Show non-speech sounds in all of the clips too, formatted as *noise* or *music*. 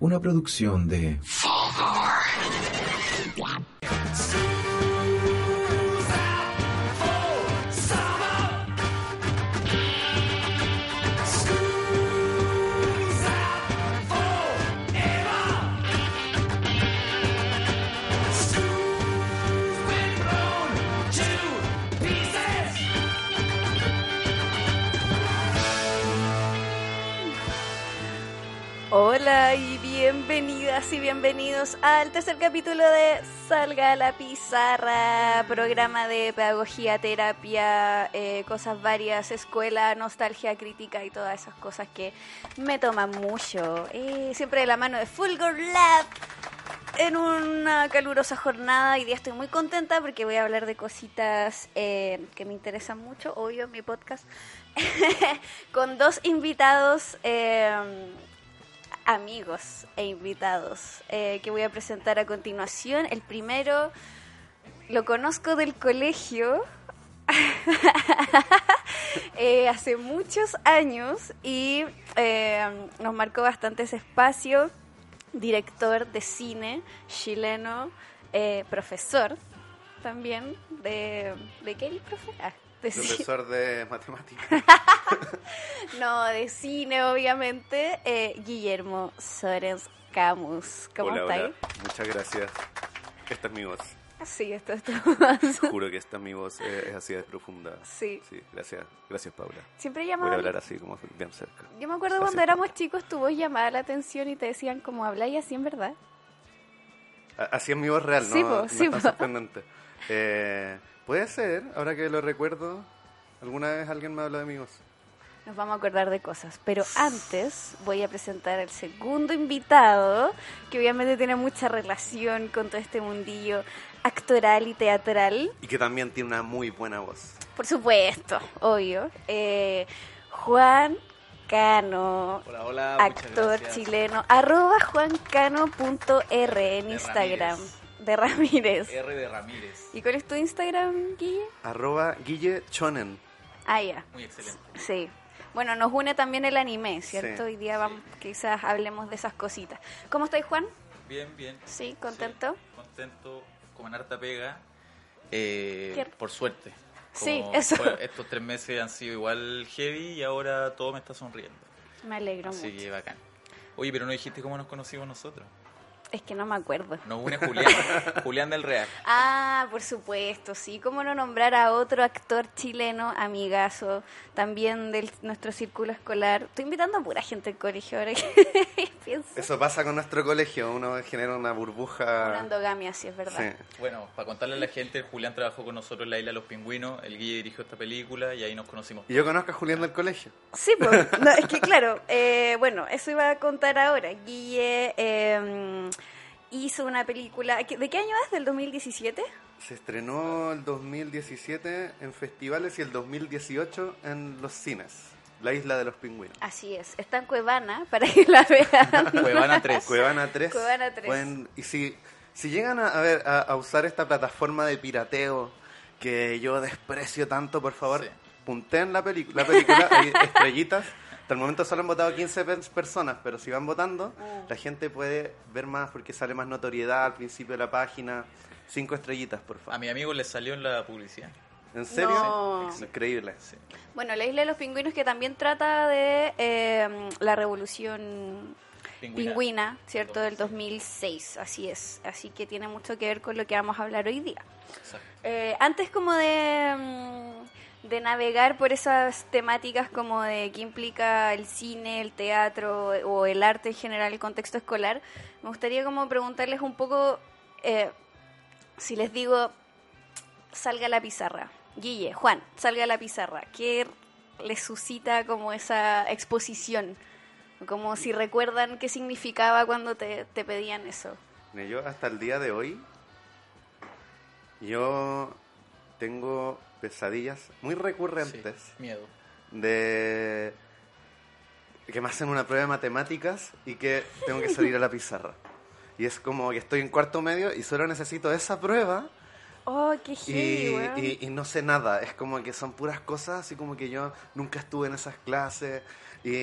Una producción de bienvenidas y bienvenidos al tercer capítulo de Salga a la Pizarra, programa de pedagogía, terapia, eh, cosas varias, escuela, nostalgia, crítica y todas esas cosas que me toman mucho. Eh, siempre de la mano de Fulgor Lab en una calurosa jornada y día estoy muy contenta porque voy a hablar de cositas eh, que me interesan mucho, obvio en mi podcast, *laughs* con dos invitados. eh, amigos e invitados eh, que voy a presentar a continuación. El primero lo conozco del colegio *laughs* eh, hace muchos años y eh, nos marcó bastante ese espacio. Director de cine chileno, profesor también de... ¿De qué eres, profe? Ah, de cine. Profesor de matemáticas. *laughs* No, de cine, obviamente. Eh, Guillermo Sorens Camus. ¿Cómo Hola, estáis? hola. Muchas gracias. Esta es mi voz. Sí, esto es tu *laughs* Juro que esta es mi voz eh, es así de profunda. Sí. Sí, gracias. Gracias, Paula. Siempre Voy a hablar así como bien cerca. Yo me acuerdo Gracias, cuando éramos Paula. chicos, tu voz llamaba la atención y te decían como habláis así en verdad. Así es mi voz real, ¿no? Sí, po, *laughs* sí, po. sorprendente. Eh, Puede ser, ahora que lo recuerdo, alguna vez alguien me habló de mi voz. Nos vamos a acordar de cosas. Pero antes voy a presentar al segundo invitado, que obviamente tiene mucha relación con todo este mundillo actoral y teatral. Y que también tiene una muy buena voz. Por supuesto, obvio. Eh, Juan Cano. Hola, hola, muchas actor chileno, arroba juancano.r en Instagram. Ramírez. De Ramírez. R de Ramírez. ¿Y cuál es tu Instagram, Guille? Arroba Guille Chonen. Ah, ya. Muy excelente. Sí. Bueno, nos une también el anime, ¿cierto? Sí, Hoy día vamos, quizás hablemos de esas cositas. ¿Cómo estáis, Juan? Bien, bien. Sí, ¿contento? Sí, contento, con harta pega. Eh, por suerte. Sí, *laughs* eso. fue- estos tres meses han sido igual heavy y ahora todo me está sonriendo. Me alegro Así mucho. que bacán. Oye, pero no dijiste cómo nos conocimos nosotros. Es que no me acuerdo. Nos une Julián, *laughs* Julián del Real. Ah, por supuesto, sí. ¿Cómo no nombrar a otro actor chileno, amigazo, también de nuestro círculo escolar? Estoy invitando a pura gente del colegio ahora que *laughs* pienso. Eso pasa con nuestro colegio, uno genera una burbuja. Una endogamia, sí, es verdad. Sí. Bueno, para contarle a la gente, Julián trabajó con nosotros en la Isla de los Pingüinos, el Guille dirigió esta película y ahí nos conocimos. Y yo conozco a Julián del colegio. Sí, pues, *laughs* no, es que claro, eh, bueno, eso iba a contar ahora. Guille eh, hizo una película, ¿de qué año es? ¿Del 2017? Se estrenó el 2017 en festivales y el 2018 en los cines. La isla de los pingüinos. Así es, está en Cuevana, *laughs* para que la vean. *laughs* Cuevana 3. Cuevana 3. Cuevana 3. Pueden- y si, si llegan a, a ver, a, a usar esta plataforma de pirateo que yo desprecio tanto, por favor, Sí. punteen la, la película, hay *laughs* estrellitas. Hasta el momento solo han votado 15 pe- personas, pero si van votando, Ah. la gente puede ver más porque sale más notoriedad al principio de la página. Cinco estrellitas, por A favor. mi amigo le salió en la publicidad. ¿En serio? No. Increíble. Sí. Bueno, La Isla de los Pingüinos que también trata de eh, la revolución Pingüina. pingüina, ¿cierto? Del 2006, así es. Así que tiene mucho que ver con lo que vamos a hablar hoy día. Exacto. Eh, antes como de, mm, de navegar por esas temáticas como de qué implica el cine, el teatro o el arte en general, el contexto escolar, me gustaría como preguntarles un poco, eh, si les digo, salga a la pizarra. Guille, Juan, salga a la pizarra. ¿Qué les suscita como esa exposición? Como si recuerdan qué significaba cuando te, te pedían eso. Yo hasta el día de hoy, yo tengo pesadillas muy recurrentes Sí, miedo. de que me hacen una prueba de matemáticas y que tengo que salir a la pizarra. Y es como que estoy en cuarto medio y solo necesito esa prueba Oh, qué y- y no sé nada, es como que son puras cosas, así como que yo nunca estuve en esas clases y,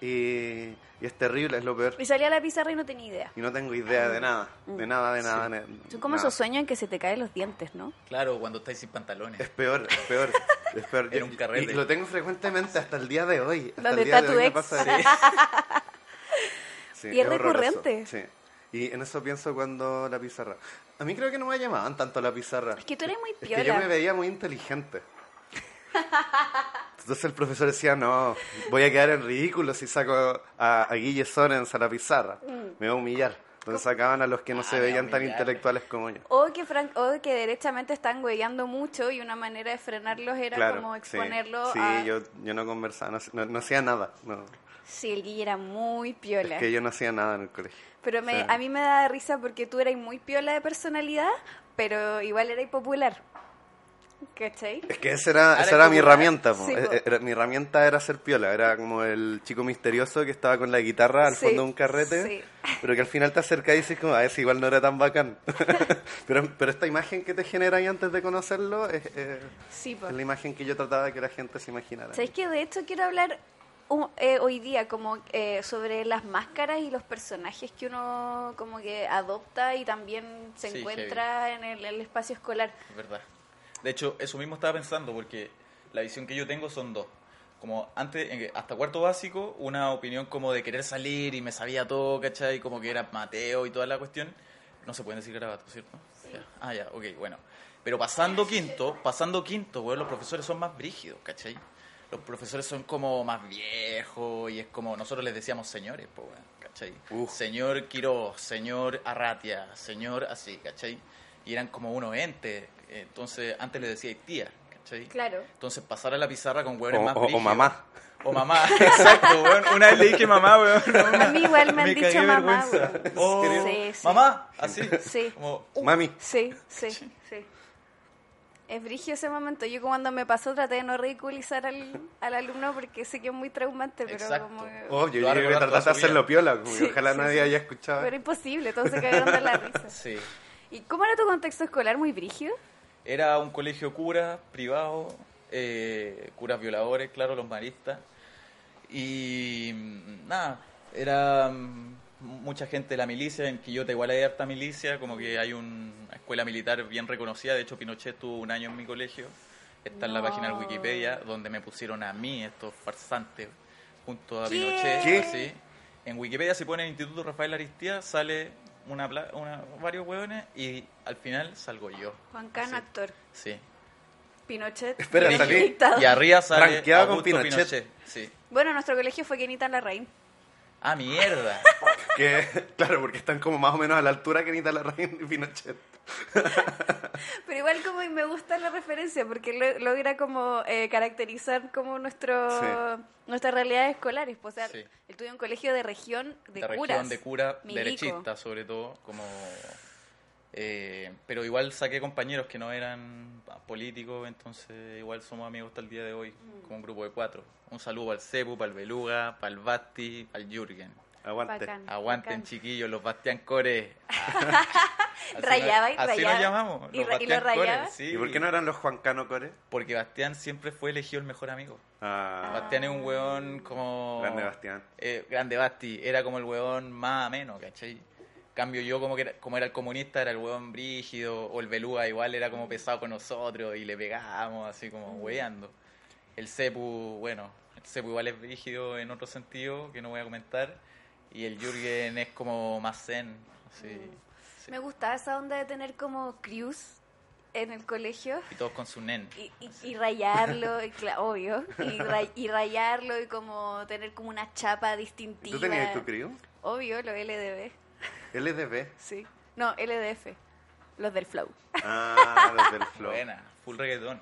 y- y es terrible, es lo peor. Y salía a la pizarra y no tenía idea. Y no tengo idea de nada, de nada, de nada. de- Son como nada. esos sueños en que se te caen los dientes, ¿no? Claro, cuando estáis sin pantalones. Es peor, es peor, *laughs* es peor. En un carrete. Y lo tengo frecuenmente hasta el día de hoy. Hasta ¿Dónde el día está de tu hoy me ex? pasa eso. *laughs* Sí, Y es horroroso, recurrente. Sí. Y en eso pienso cuando la pizarra. A mí creo que no me llamaban tanto a la pizarra. Es que tú eres muy Es piola. que yo me veía muy inteligente. *laughs* Entonces el profesor decía, no, voy a quedar en ridículo si saco a, a Guille Sorens a la pizarra. Mm. Me va a humillar. Entonces sacaban a los que no Ah, se veían tan intelectuales como yo. O que, fran- o que derechamente están hueveando mucho y una manera de frenarlos era Claro, como sí. exponerlo Sí, a... yo, yo no conversaba, no, no- no hacía nada. No. Sí, el Guille era muy piola. Es que yo no hacía nada en el colegio. Pero me, Sí. a mí me da risa porque tú eras muy piola de personalidad, pero igual eras popular. ¿Cachai? Es que esa era, esa era mi herramienta. Sí, po. Eh, era- mi herramienta era ser piola. Era como el chico misterioso que estaba con la guitarra al Sí, fondo de un carrete, sí. pero que al final te acercas y dices como, a ese igual no era tan bacán. *laughs* pero, pero esta imagen que te genera ahí antes de conocerlo es, eh, es la imagen que yo trataba de que la gente se imaginara. ¿Sabéis que de hecho quiero hablar un- eh, hoy día como eh, sobre las máscaras y los personajes que uno como que adopta y también se Sí, encuentra en el, el espacio escolar? Es verdad. De hecho, eso mismo estaba pensando, porque la visión que yo tengo son dos. Como antes, hasta cuarto básico, una opinión como de querer salir y me sabía todo, ¿cachai? Como que era Mateo y toda la cuestión. No se pueden decir garabatos, ¿cierto? Ya. Ah, ya, ok, bueno. Pero pasando quinto, pasando quinto, weón, los profesores son más brígidos, ¿cachai? Los profesores son como más viejos y es como nosotros les decíamos señores, pues, ¿cachai? Señor Quiroz, señor Arratia, señor así, ¿cachai? Y eran como unos entes. Entonces, antes le decía tía, ¿cachai? Claro. Entonces, pasar a la pizarra con hueones O- más o- o mamá. O mamá, *laughs* exacto, weón. Una vez le dije mamá, weón. A mí igual me han dicho mamá, weón. Oh, Sí, sí. Mamá, así. Sí. Como, uh, Mami, Sí, sí, sí. Es brigio ese momento. Yo cuando me pasó traté de no ridiculizar al, al alumno porque sé que es muy traumante, pero Exacto. como va a yo creo que trataste de hacerlo piola, como que Sí, ojalá sí, nadie sí. haya escuchado. Pero imposible, todos se cagaron de la risa. sí. ¿Y cómo era tu contexto escolar? ¿Muy brigio? Era un colegio cura, privado, eh, curas violadores, claro, los maristas. Y mm, nada, era mm, mucha gente de la milicia, en Quillota igual hay harta milicia, como que hay un- una escuela militar bien reconocida, de hecho Pinochet tuvo un año en mi colegio, está en la página de Wikipedia, donde me pusieron a mí, estos farsantes, junto a ¿Qué? Pinochet. ¿Qué? sí. En Wikipedia si pone Instituto Rafael Aristía sale una, pla- una varios hueones y al final salgo yo. Juan Cano, Sí. actor. Sí. Pinochet. Espera, salí. Y arriba sale Rankeado con Augusto Pinochet. Sí. Bueno, nuestro colegio fue Kenita Larraín. Ah, mierda. *laughs* Que, *laughs* claro, porque están como más o menos a la altura que Anita Larraín y Pinochet. *laughs* Pero igual como me gusta la referencia porque lo- logra como eh, caracterizar como nuestro Sí. nuestras realidades escolares. pues, O sea, Sí. él tuvo un colegio de región de, de curas. región de cura Milico. derechista, sobre todo. como eh, Pero igual saqué compañeros que no eran políticos, entonces igual somos amigos hasta el día de hoy, Mm. como un grupo de cuatro. Un saludo el Cepu, para el Beluga, para el Basti, el Jürgen. Aguante. Bacán, Aguanten, bacán. chiquillos, los Bastián Core. *laughs* Rayaba y nos- Así rayaba. nos llamamos. ¿Y los y lo Bastián Core, rayaba? sí. ¿Y por qué no eran los Juan Cano Core? Porque Bastián siempre fue elegido el mejor amigo. Ah, Bastián es un weón como... grande Bastián. Eh, grande Basti, era como el weón más ameno, ¿cachai? Cambio yo como que era, como era el comunista, era el weón brígido, o el beluga igual era como pesado con nosotros y le pegábamos así como weando. El Cepu, bueno, el Cepu igual es brígido en otro sentido que no voy a comentar, y el Jürgen es como más zen, sí. Me gustaba esa onda de tener como crews en el colegio y todos con su nen. y, y- y rayarlo, *laughs* y, obvio, y, ray- y rayarlo y como tener como una chapa distintiva. ¿Tú tenías tu crew? Obvio, lo LDB, LDB. sí. No, LDF, los del flow. Ah, los del flow. Buena, full reggaetón.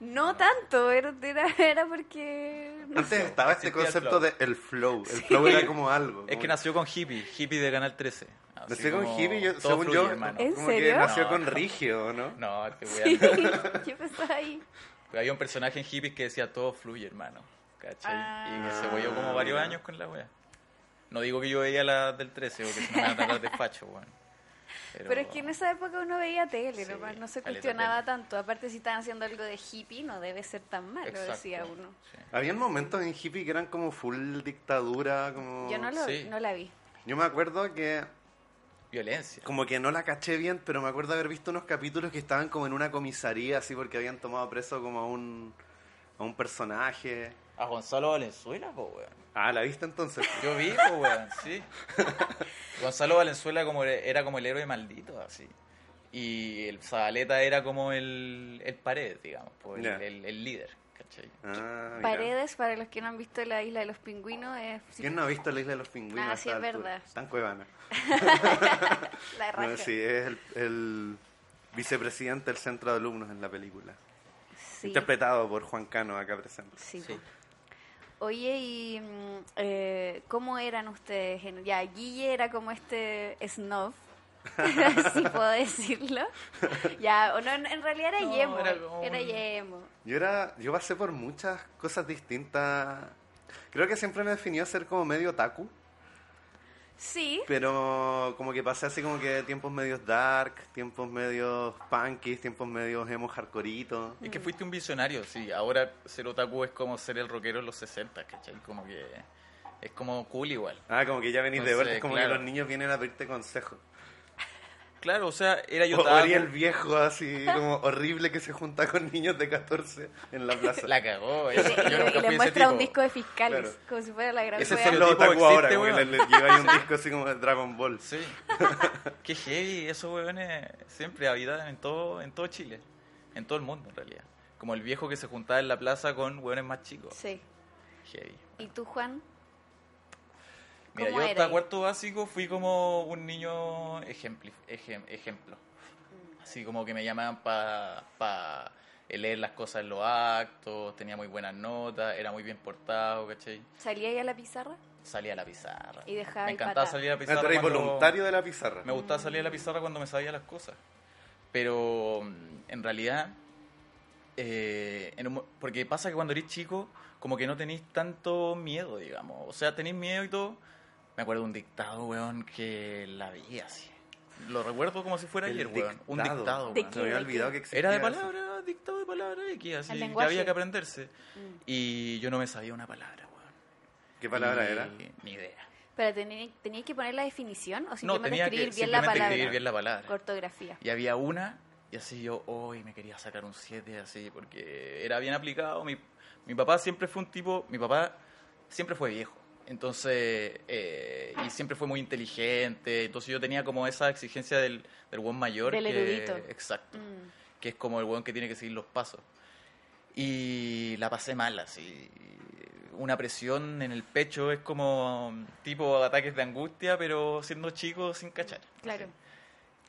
No tanto, era, era, era porque... no Antes sé. estaba este concepto flow. de el flow. El flow era como algo. Es como- que nació con hippie, hippie de Canal 13. Así Nació con hippie, yo, según fluye, yo, hermano. ¿En como serio? que nació No. con Rigio, ¿no? *laughs* No, te voy a... Sí, ¿qué pasó ahí? Pero había un personaje en hippies que decía todo fluye, hermano. ¿Cachai? Ah. Y que se voyó como varios años con la wea. No digo que yo veía la del 13 porque no me van a tratar de facho, weón. Pero, es que en esa época uno veía tele, Sí, nomás, no se cuestionaba tanto. Aparte, si estaban haciendo algo de hippie, no debe ser tan malo, Exacto. decía uno. Sí. Habían momentos en hippie que eran como full dictadura, como... Yo no, lo, Sí. no la vi. Yo me acuerdo que Violencia. como que no la caché bien, pero me acuerdo haber visto unos capítulos que estaban como en una comisaría, así porque habían tomado preso como a un, a un personaje. A Gonzalo Valenzuela, po, weón. Ah, ¿la viste entonces? Yo vi, po, weón, sí. *laughs* Gonzalo Valenzuela como era como el héroe maldito, así. Y el Zabaleta era como el, el pared, digamos, po, el, Ya. el- el líder, ¿cachai? Ah. Paredes, para los que no han visto la isla de los pingüinos, es ¿Quién no ha visto la isla de los pingüinos? Ah, sí, es altura? verdad. Tan cuevana. *laughs* la raja. No, sí, es el, el vicepresidente del centro de alumnos en la película. Sí, Interpretado por Juan Cano acá presente. sí, Sí. Oye, ¿y mm, eh, cómo eran ustedes? en- Ya, Guille era como este snob, *laughs* si puedo decirlo. Ya, o no, en realidad era No, yemo, era era, como un- yemo. Yo era, yo pasé por muchas cosas distintas. Creo que siempre me definió ser como medio taku, Sí, pero como que pasé así como que tiempos medios dark, tiempos medios punkies, tiempos medios emo hardcoreitos. Es que fuiste un visionario, sí. Ahora ser otaku es como ser el rockero en los 60, ¿cachai? Como que es como cool igual. Ah, como que ya venís de Entonces, vuelta, es como claro. que los niños vienen a pedirte consejos. Claro, o sea, era yo O. Ori el viejo así como horrible que se junta con niños de 14 en la plaza. La cagó. *laughs* le, Yo y le- nunca y le ese muestra un tipo. disco de fiscales, Claro. como si fuera la gran Ese los estereotipo otaku ahora, les, les lleva ahí un *laughs* disco así como de Dragon Ball. Sí. *laughs* Qué heavy, esos weones siempre habitan en todo, en todo Chile. En todo el mundo, en realidad. Como el viejo que se juntaba en la plaza con weones más chicos. Sí. Heavy. ¿Y tú, Juan? Mira, ¿Cómo yo era hasta cuarto básico fui como un niño ejempli- ejem- ejemplo. Mm. Así como que me llamaban para leer las cosas en los actos, tenía muy buenas notas, era muy bien portado, ¿cachai? ¿Salía ahí a la pizarra? Salía a la pizarra. Y dejaba Me encantaba salir a la pizarra. eres cuando- voluntario de la pizarra. Me gustaba salir a la pizarra cuando me sabía las cosas. Pero mm, en realidad, eh, en un mo- porque pasa que cuando eres chico, como que no tenéis tanto miedo, digamos. O sea, tenéis miedo y todo. Me acuerdo de un dictado, weón, que la vi así. Lo recuerdo como si fuera El ayer, weón. Un dictado. dictado, ¿De weón. Se me había olvidado que existía Era de eso. palabra, dictado de palabra X, así, que había que aprenderse. Mm. Y yo no me sabía una palabra, weón. ¿Qué palabra Y- era? Ni idea. ¿Pero tenía, tenías que poner la definición o No, simplemente tenía escribir que bien la palabra? escribir bien la palabra. Ortografía. Y había una, y así yo, hoy me quería sacar un 7, así, porque era bien aplicado. Mi, mi papá siempre fue un tipo, mi papá siempre fue viejo. Entonces, eh, y siempre fue muy inteligente. Entonces yo tenía como esa exigencia del, del buen mayor. Del que- erudito. Exacto. Mm. Que es como el buen que tiene que seguir los pasos. Y la pasé mal, así. Una presión en el pecho es como tipo ataques de angustia, pero siendo chico sin cachar. Claro. así.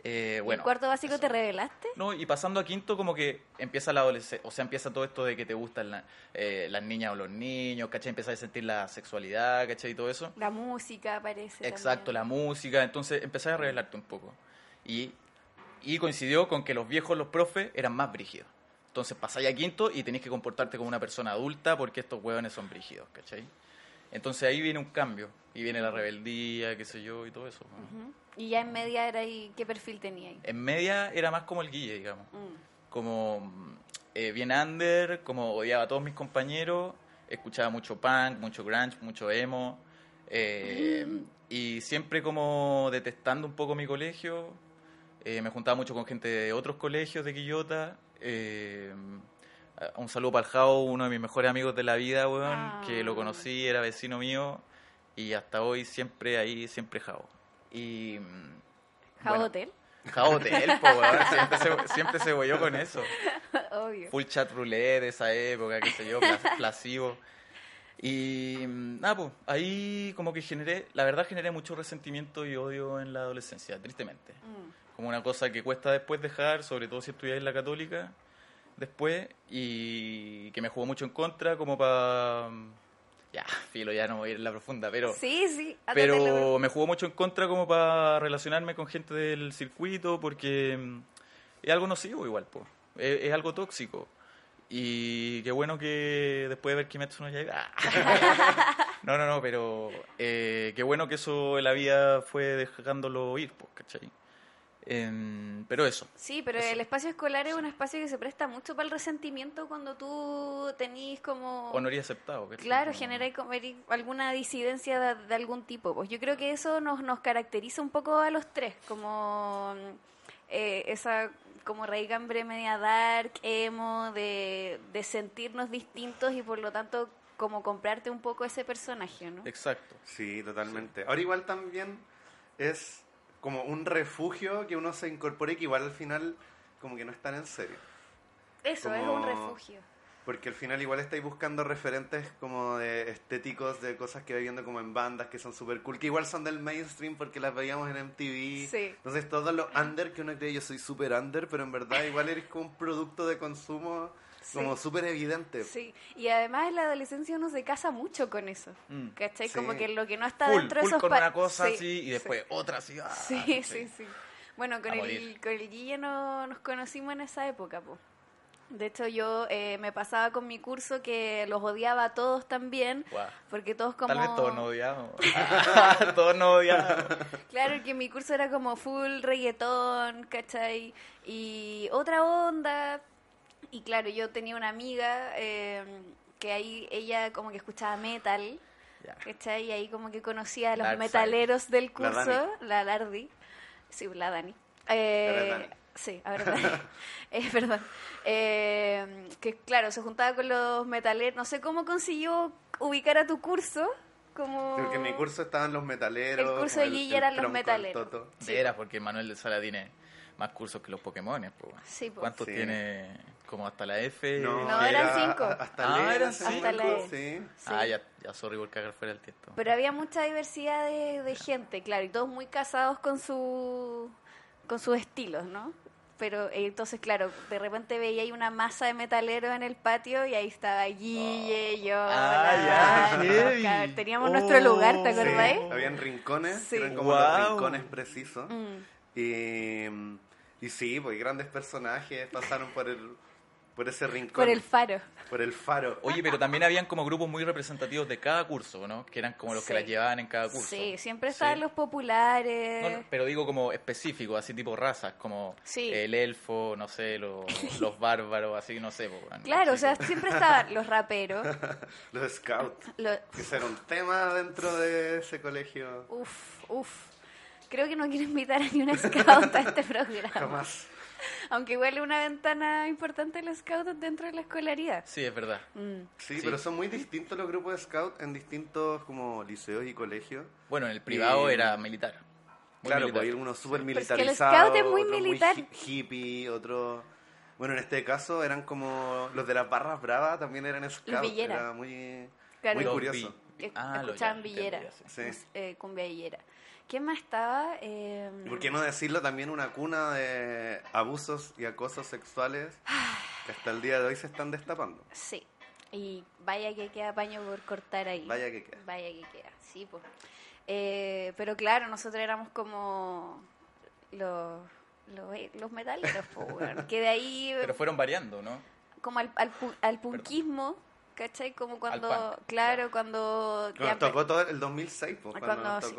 Eh, ¿Y bueno, en cuarto básico eso. te revelaste? No, y pasando a quinto como que empieza la adolescencia, o sea, empieza todo esto de que te gustan la- eh, las niñas o los niños, ¿cachai? Empiezas a sentir la sexualidad, ¿cachai? Y todo eso. La música parece. Exacto, la música, entonces empecé a revelarte un poco. Y, y coincidió con que los viejos, los profes, eran más brígidos. Entonces pasáis a quinto y tenéis que comportarte como una persona adulta porque estos hueones son brígidos, ¿cachai? Entonces ahí viene un cambio, y viene la rebeldía, qué sé yo, y todo eso. Y ya en media era ahí, ¿qué perfil tenía ahí? En media era más como el guille, digamos. Mm. como eh, bien under, como odiaba a todos mis compañeros, escuchaba mucho punk, mucho grunge, mucho emo, eh, y siempre como detestando un poco mi colegio, eh, me juntaba mucho con gente de otros colegios de Quillota, eh, un saludo para el Jao, uno de mis mejores amigos de la vida, weón, Ah. que lo conocí, era vecino mío, y hasta hoy siempre ahí, siempre Jao. Y... mm, ¿Jao bueno, Hotel? Jao Hotel, po, weón, *laughs* siempre se, siempre se bolló con eso. *laughs* Obvio. Full chat roulette de esa época, qué sé yo, pla- *laughs* plasivo. Y mm, nada, pues ahí como que generé, la verdad generé mucho resentimiento y odio en la adolescencia, tristemente. Mm. Como una cosa que cuesta después dejar, sobre todo si estudiáis en la católica, después, y que me jugó mucho en contra, como para... Ya, *laughs* filo, ya no voy a ir en la profunda, pero... Sí, sí. Pero me jugó mucho en contra como para relacionarme con gente del circuito porque mm, es algo nocivo igual, po. Es, es algo tóxico. Y qué bueno que después de ver Kimetsu no Yaiba... no, no, no, pero eh, qué bueno que eso en la vida fue dejándolo ir, ¿cachai? Em, pero eso. Sí, pero el espacio escolar es un espacio que se presta mucho para el resentimiento cuando tú tenís como... O no iría aceptado. Claro, genera como alguna disidencia de, de algún tipo. Pues yo creo que eso nos, nos caracteriza un poco a los tres, como eh, esa como raigambre media dark, emo, de, de sentirnos distintos y por lo tanto como comprarte un poco ese personaje, ¿no? Exacto. Sí, totalmente. Ahora igual también es como un refugio que uno se incorpore que igual al final como que no es tan en serio. Eso es un refugio. Porque al final igual estáis buscando referentes como de estéticos de cosas que vais viendo como en bandas que son súper cool, que igual son del mainstream porque las veíamos en MTV. Sí. Entonces todo lo under que uno cree yo soy súper under, pero en verdad igual eres como un producto de consumo como Sí. súper evidente. Sí, y además en la adolescencia uno se casa mucho con eso. Mm. ¿Cachai? Sí. Como que lo que no está Full, dentro de esos con una cosa Sí, así y sí. después otra así. ah, Sí, *laughs* sí, sí. Bueno, con A el, morir. con el Guille no, nos conocimos en esa época, po. De hecho, yo eh, me pasaba con mi curso que los odiaba a todos también, Guau. porque todos como... Tal vez todos nos odiamos. *laughs* *laughs* todos nos odiamos. Claro, que mi curso era como full reggaetón, ¿cachai? Y otra onda. Y claro, yo tenía una amiga eh, que ahí ella como que escuchaba metal. ¿cachai? Y ahí como que conocía a los Dark metaleros del La curso, Dani. la Lardi. Sí, la Dani. Eh, La Dani. Sí, a ver, Dani. *laughs* Eh, perdón. Eh, que claro, se juntaba con los metaleros. No sé cómo consiguió ubicar a tu curso. Como... Porque en mi curso estaban los metaleros. El curso de Gigi eran los metaleros. Sí. Veras, porque Manuel de Sala tiene más cursos que los Pokémon. Pues. Sí. ¿Cuántos Sí. tiene? Como hasta la F. No, No, eran era cinco. Hasta Ah, la E eran cinco. Hasta la E. Sí. Sí. Ah, ya, ya, sorry por cagar fuera el texto. Pero había mucha diversidad de, de gente, claro, y todos muy casados con su con sus estilos, ¿no? Pero eh, entonces, claro, de repente veía ahí una masa de metaleros en el patio y ahí estaba Guille, yo, Ah, la ya, Dani, heavy. claro, teníamos Oh, nuestro lugar, ¿te Sí, acordáis? habían rincones, Sí. eran como Wow. los rincones precisos. Mm. Y, y sí, pues grandes personajes pasaron por el por ese rincón. Por el faro. por el faro. Oye, pero también habían como grupos muy representativos de cada curso, ¿no? Que eran como los Sí. que las llevaban en cada curso. Sí, siempre estaban Sí. los populares. No, no, pero digo como específicos, así tipo razas, como Sí. el elfo, no sé, los, *laughs* los bárbaros, así, no sé. weón, Claro, o sea, como- siempre estaban los raperos. *laughs* Los scouts. los- Que era un tema dentro de ese colegio. Uf, uf. Creo que no quiero invitar a ni una scout a este *laughs* programa. Jamás. *laughs* Aunque igual es una ventana importante los scouts dentro de la escolaridad. Sí, es verdad. Mm. Sí, Sí. pero son muy distintos los grupos de scouts en distintos como liceos y colegios. Bueno, en el privado Y- era militar. Muy claro, militar. pues hay unos súper Pero es que el militarizados. scout es muy militar. hi- hippie, otros... Bueno, en este caso eran como los de las barras bravas también eran scouts. Villera. Era muy, Claro. muy curioso. vi- Eh, Ah, escuchaban Villera. Sí. Eh, cumbia villera. ¿Quién más estaba? Eh, ¿Y por qué no decirlo también una cuna de abusos y acosos sexuales que hasta el día de hoy se están destapando? Sí. Y vaya que queda paño por cortar ahí. Vaya que queda. Vaya que queda, sí, pues. Eh, pero claro, nosotros éramos como los, los, los metaleros. *laughs* Que de ahí, Pero fueron variando, ¿no? como al, al, pu- al punkismo, ¿cachai? Como cuando, punk, claro, cuando... Cuando ya nos tocó todo el 2006, pues, cuando, cuando nos sí.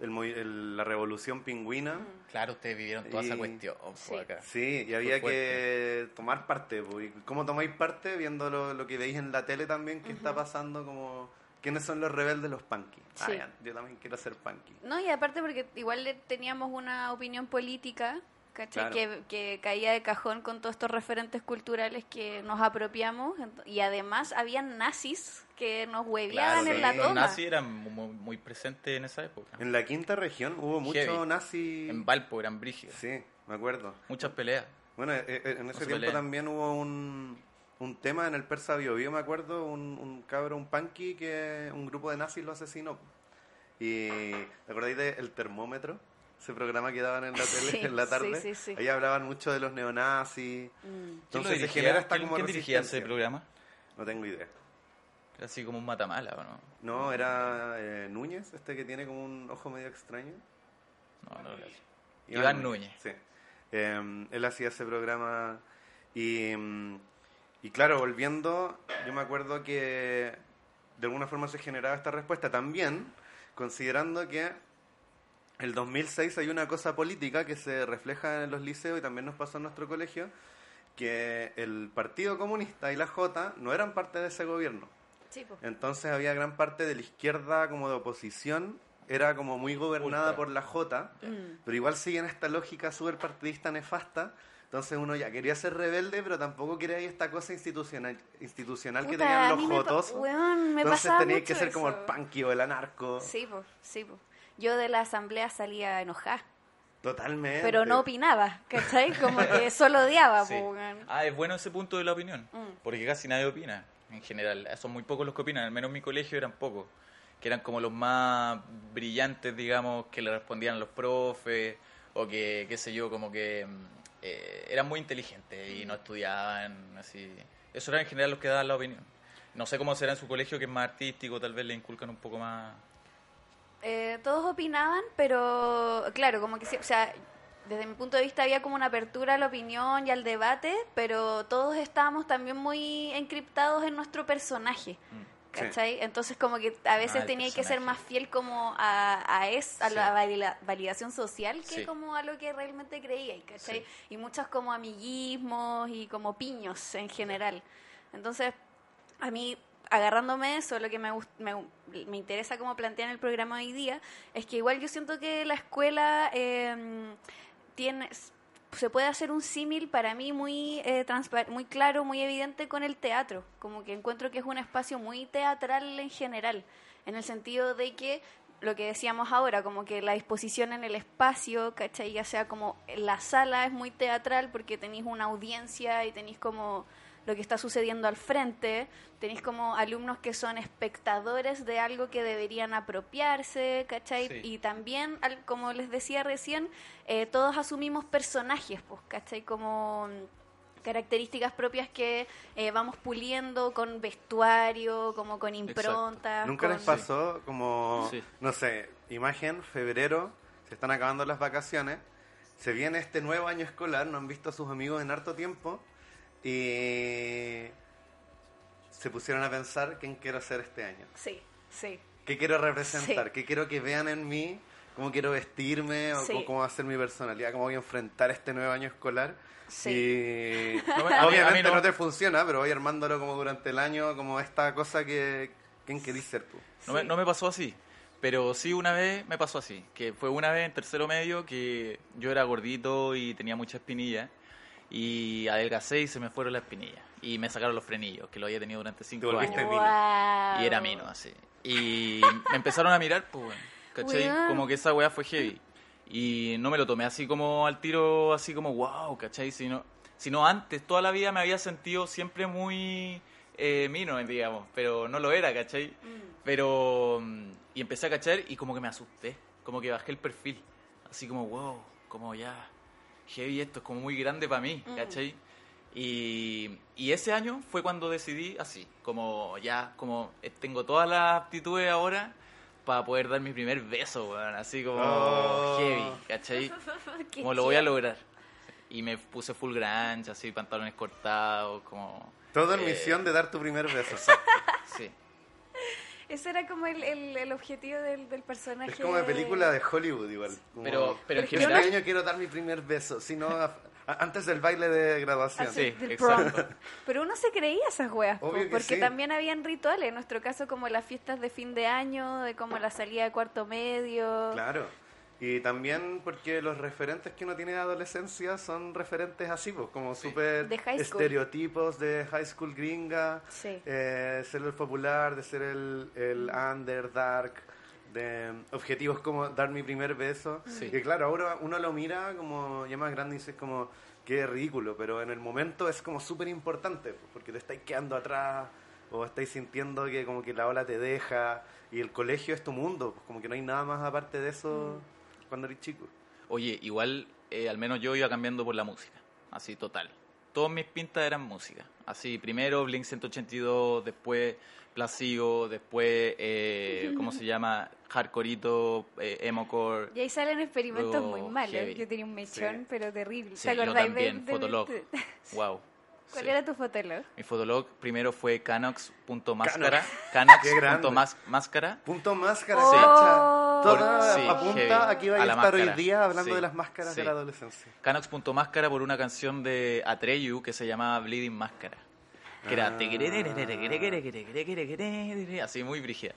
El el- la revolución pingüina. Claro, ustedes vivieron toda esa cuestión Sí. acá. Sí, y había que tomar parte. pues, ¿Cómo tomáis parte? Viendo lo, lo que veis en la tele también, que está pasando, como... ¿Quiénes son los rebeldes? Los punky. Ah, ya, yo también quiero ser punky. No, y aparte porque igual le teníamos una opinión política, ¿cachai? Claro. Que, que caía de cajón con todos estos referentes culturales que nos apropiamos. Y además habían nazis que nos hueveaban Claro, en la los toma. nazis eran muy, muy presentes en esa época. En la quinta región hubo mucho Heavy. nazi... En Valpo eran brígidos. Sí, me acuerdo. Muchas peleas. Bueno, eh, eh, en ese se tiempo también hubo un, un tema en el Persa Bio Bio, me acuerdo, un, un cabro, un punky que un grupo de nazis lo asesinó. Y ¿te acordáis del termómetro? Ese programa que daban en la *laughs* tele Sí, en la tarde. sí, sí, sí. Ahí hablaban mucho de los neonazis. Mm. ¿Quién, lo Entonces se dirigía? genera esta ¿Quién- como quién dirigía ese programa? No tengo idea. Era así como un matamala, ¿o no? No, era eh, Núñez, este que tiene como un ojo medio extraño. No, no era así. Iván Núñez. Sí. Eh, él hacía ese programa y, mm, y claro, volviendo, yo me acuerdo que de alguna forma se generaba esta respuesta también, considerando que el 2006 hay una cosa política que se refleja en los liceos y también nos pasó en nuestro colegio, que el Partido Comunista y la J no eran parte de ese gobierno. Sí. Entonces había gran parte de la izquierda como de oposición, era como muy gobernada Ultra. por la J, Mm. pero igual siguen esta lógica súper partidista nefasta. Entonces uno ya quería ser rebelde, pero tampoco quería ir esta cosa institucional, institucional que Puta, tenían a los pa- jotos. weón, me Entonces tenía que ser como el eso. punky o el anarco. Sí, po, sí, po. Yo de la asamblea salía enojada, Totalmente. pero no opinaba, ¿cachai? Como que *laughs* solo odiaba, Sí. weón. Ah, es bueno ese punto de la opinión, Mm. porque casi nadie opina en general. Son muy pocos los que opinan, al menos en mi colegio eran pocos, que eran como los más brillantes, digamos, que le respondían a los profes, o que, qué sé yo, como que mm, eh, eran muy inteligentes y no estudiaban, así. Eso eran en general los que daban la opinión. No sé cómo será en su colegio, que es más artístico, tal vez le inculcan un poco más... Eh, todos opinaban, pero claro, como que o sea, desde mi punto de vista había como una apertura a la opinión y al debate, pero todos estábamos también muy encriptados en nuestro personaje. ¿Cachai? Entonces como que a veces Ah, tenía que ser más fiel como a, a, es, a Sí. la valida- validación social que Sí. como a lo que realmente creía, ¿cachai? Y muchos como amiguismos y como piños en general. Entonces, a mí, agarrándome eso, lo que me, me, me interesa como plantear en el programa hoy día, es que igual yo siento que la escuela eh, tiene se puede hacer un símil para mí muy eh, muy claro, muy evidente con el teatro, como que encuentro que es un espacio muy teatral en general, en el sentido de que lo que decíamos ahora, como que la disposición en el espacio, ¿cachai? Ya sea como la sala es muy teatral porque tenéis una audiencia y tenéis como lo que está sucediendo al frente, tenéis como alumnos que son espectadores de algo que deberían apropiarse, ¿cachai? Sí. Y también, al- como les decía recién, eh, todos asumimos personajes, pues, ¿cachai? Como mm, características propias que eh, vamos puliendo con vestuario, como con improntas. ¿Nunca les pasó como, Sí. no sé, imagen, febrero, se están acabando las vacaciones, se viene este nuevo año escolar, no han visto a sus amigos en harto tiempo y se pusieron a pensar quién quiero ser este año, Sí, sí. qué quiero representar, Sí. qué quiero que vean en mí, cómo quiero vestirme o Sí. cómo, cómo va a ser mi personalidad, cómo voy a enfrentar este nuevo año escolar. Sí. Y *laughs* No obviamente no. no. te funciona, pero voy armándolo como durante el año, como esta cosa que... ¿Quién querís ser tú? No, me, no me pasó así, pero sí una vez me pasó así, que fue una vez en tercero medio que yo era gordito y tenía mucha espinilla y adelgacé y se me fueron las espinillas y me sacaron los frenillos, que lo había tenido durante cinco años. Y era mino, así. Y me empezaron a mirar, pues, weón, ¿cachai? Como que esa weá fue heavy. Y no me lo tomé así como al tiro, así como, wow, ¿cachai? Sino, sino antes, toda la vida me había sentido siempre muy eh, mino, digamos, pero no lo era, ¿cachai? Pero, mm, y empecé a cachar y como que me asusté, como que bajé el perfil, así como, wow, como ya, heavy esto, es como muy grande para mí, Mm. ¿cachai? Y, y ese año fue cuando decidí así, como ya, como eh, tengo todas las aptitudes ahora para poder dar mi primer beso, weón, así como Oh. heavy, ¿cachai? *laughs* Como lo voy a lograr. Y me puse full grunge, así, pantalones cortados, como... Todo en Eh, misión de dar tu primer beso. Sí. Ese era como el, el, el objetivo del, del personaje. Es como de película de Hollywood igual. Como, Pero, pero en Porque Este general... año quiero dar mi primer beso, si no, antes del baile de graduación. Así, Sí, del prom. Pero uno se creía esas weas, po, porque sí. también habían rituales, en nuestro caso como las fiestas de fin de año, de como la salida de cuarto medio. Claro. Y también porque los referentes que uno tiene de adolescencia son referentes así, pues, como súper De high school. estereotipos de high school gringa, Sí. eh, ser el popular, de ser el, el under, dark, de objetivos como dar mi primer beso. Sí. Que claro, ahora uno lo mira como ya más grande y dice como que ridículo, pero en el momento es como súper importante, pues, porque te estáis quedando atrás o estáis sintiendo que como que la ola te deja y el colegio es tu mundo, pues como que no hay nada más aparte de eso cuando eres chico. Oye, igual, eh, al menos yo iba cambiando por la música, así total. Todas mis pintas eran música. Así, primero Blink 182, después Placebo, después, eh, ¿cómo se llama? Hardcoreito, eh, Emocore. Y ahí salen experimentos muy malos. heavy. Yo tenía un mechón, Sí. pero terrible. Sí, ¿Te yo también, de- de- Fotolog. de- Wow. *laughs* ¿Cuál Sí. era tu fotolog? Mi fotolog primero fue canox.máscara. *laughs* Qué grande. Canox.máscara. Punto máscara, Oh. Todo Sí, apunta heavy. a que iba a, A estar hoy máscara. día hablando Sí, de las máscaras sí. de la adolescencia. Canox.máscara por una canción de Atreyu que se llamaba Bleeding Máscara. Que era Ah. así muy brígida.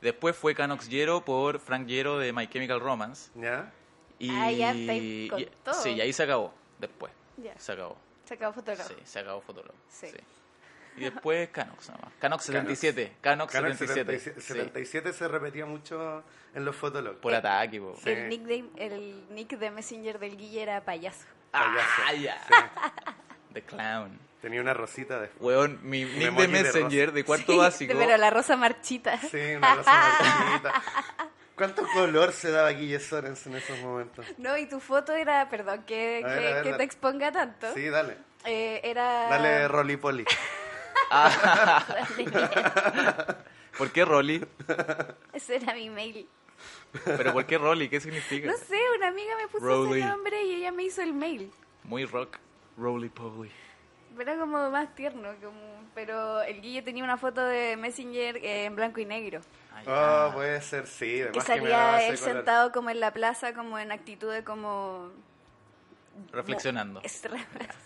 Después fue Canox Yero por Frank Yero de My Chemical Romance. ¿Ya? Y, Ah, ya y- todo. Sí, y ahí se acabó. Después. Ya. Se acabó. Se acabó Fotolog. Sí, se acabó Fotolog. Sí. Y después Canox nada más. Canox 77. Canox Canox 77. 77, sí. 77 se repetía mucho en los fotologs. Por ataque, po. Sí. El, nickname, el nick de Messenger del Guille era payaso. Ah, Payaso. ya. Sí. The Clown. Tenía una rosita de... Weón, mi nick de de Messenger rosa. de cuarto Sí, básico. Pero la rosa marchita. Sí, una rosa marchita. ¿Cuánto color se daba Guille Sorens en esos momentos? No, y tu foto era, perdón que, ver, que- ver, que te exponga tanto. Sí, dale. Eh, era. Dale Rolly *laughs* Polly. ¿Por qué Rolly? Ese era mi mail. ¿Pero por qué Rolly? ¿Qué significa? No sé, una amiga me puso Rolly. ese nombre y ella me hizo el mail. Muy rock. Rolly Polly. Era como más tierno, como... pero el Guille tenía una foto de Messenger eh, en blanco y negro. Ah, Oh, puede ser, sí. Que además salía él color. sentado como en la plaza, como en actitud de como... Reflexionando.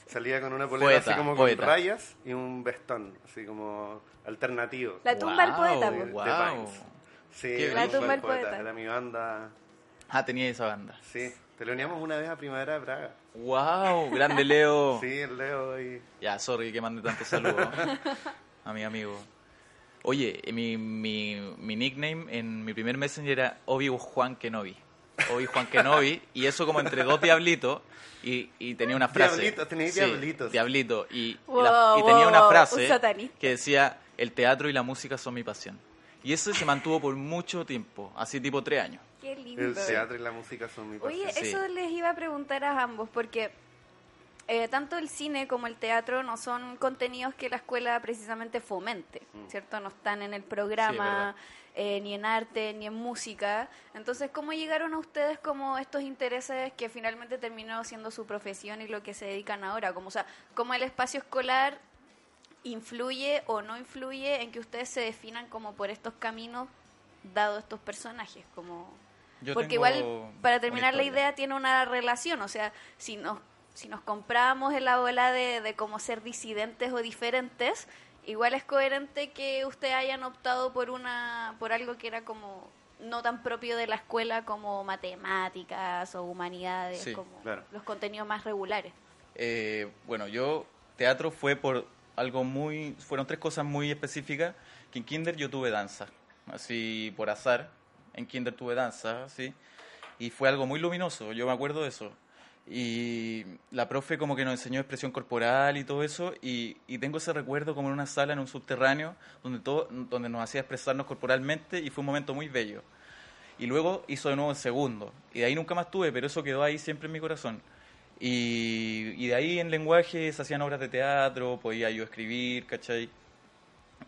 Salía con una polera Poeta, así como poeta. con rayas y un vestón, así como alternativo. La tumba del poeta, de, po. de Guau. Vines. Sí, Qué la tumba del poeta. poeta. Era mi banda. Ah, tenía esa banda. Sí, te lo uníamos una vez a Primavera de Praga. ¡Wow! Grande Leo. *laughs* Sí, el Leo y... Ya, sorry que mande tantos saludos *laughs* a mi amigo. Oye, eh, mi, mi, mi nickname en mi primer messenger era Obi Juan Kenobi. Obi Juan Kenobi, y eso como entre dos diablitos, y, y tenía una frase. Diablitos, teníais Sí, diablitos. Diablito. Y, y Wow, la- y tenía una frase un que decía: El teatro y la música son mi pasión. Y eso se mantuvo por mucho tiempo, así tipo tres años. Qué lindo. El teatro y la música son mi pasión. Oye, Sí. eso les iba a preguntar a ambos, porque eh, tanto el cine como el teatro no son contenidos que la escuela precisamente fomente, Mm. ¿cierto? No están en el Sí, programa, eh, ni en arte, ni en música. Entonces, ¿cómo llegaron a ustedes como estos intereses que finalmente terminó siendo su profesión y lo que se dedican ahora? Como, o sea, ¿cómo el espacio escolar influye o no influye en que ustedes se definan como por estos caminos dado estos personajes? Como... Yo Porque igual, para terminar la idea, tiene una relación. O sea, si nos, si nos compramos en la de, de cómo ser disidentes o diferentes, igual es coherente que ustedes hayan optado por, una, por algo que era como no tan propio de la escuela como matemáticas o humanidades, Sí, como claro. los contenidos más regulares. Eh, bueno, yo teatro fue por algo muy, fueron tres cosas muy específicas. Que en kinder yo tuve danza, así por azar. En kinder tuve danza, sí, y fue algo muy luminoso. Yo me acuerdo de eso. Y la profe como que nos enseñó expresión corporal y todo eso, y, tengo ese recuerdo como en una sala, en un subterráneo, donde, todo, donde nos hacía expresarnos corporalmente y fue un momento muy bello. Y luego hizo de nuevo el segundo. Y de ahí nunca más tuve, pero eso quedó ahí siempre en mi corazón. Y, y de ahí en lenguaje se hacían obras de teatro, podía yo escribir, ¿cachai?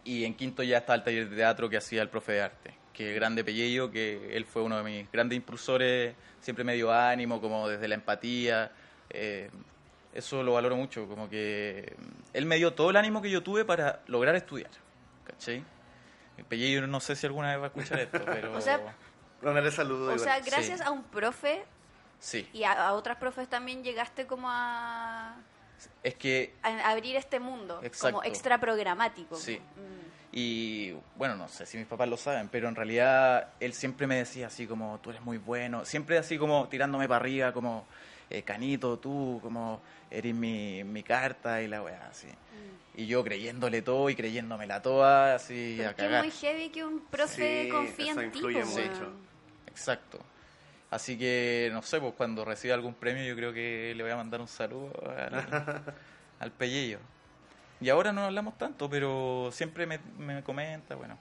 Y en quinto ya estaba el taller de teatro que hacía el profe de arte, que grande Pellejo, que él fue uno de mis grandes impulsores, siempre me dio ánimo, como desde la empatía. eh, eso lo valoro mucho, como que él me dio todo el ánimo que yo tuve para lograr estudiar, ¿cachai? Pellejo no sé si alguna vez va a escuchar esto, *laughs* pero... O sea, Mándale saludos. O igual. sea, gracias Sí. a un profe sí, y a, a otras profes también llegaste como a, es que a abrir este mundo, Exacto. como extra programático. Sí. Mm. Y bueno, no sé si mis papás lo saben, pero en realidad él siempre me decía así como, tú eres muy bueno, siempre así como tirándome para arriba, como, eh, Canito, tú, como, eres mi, mi carta y la weá, así. Y yo creyéndole todo y creyéndomela toda, así Pero a es que es cagar. muy heavy que un profe Sí, confíe en ti. mucho. Exacto. Así que, no sé, pues cuando reciba algún premio yo creo que le voy a mandar un saludo al, *laughs* al Pellillo. Y ahora no hablamos tanto, pero siempre me, me comenta, bueno.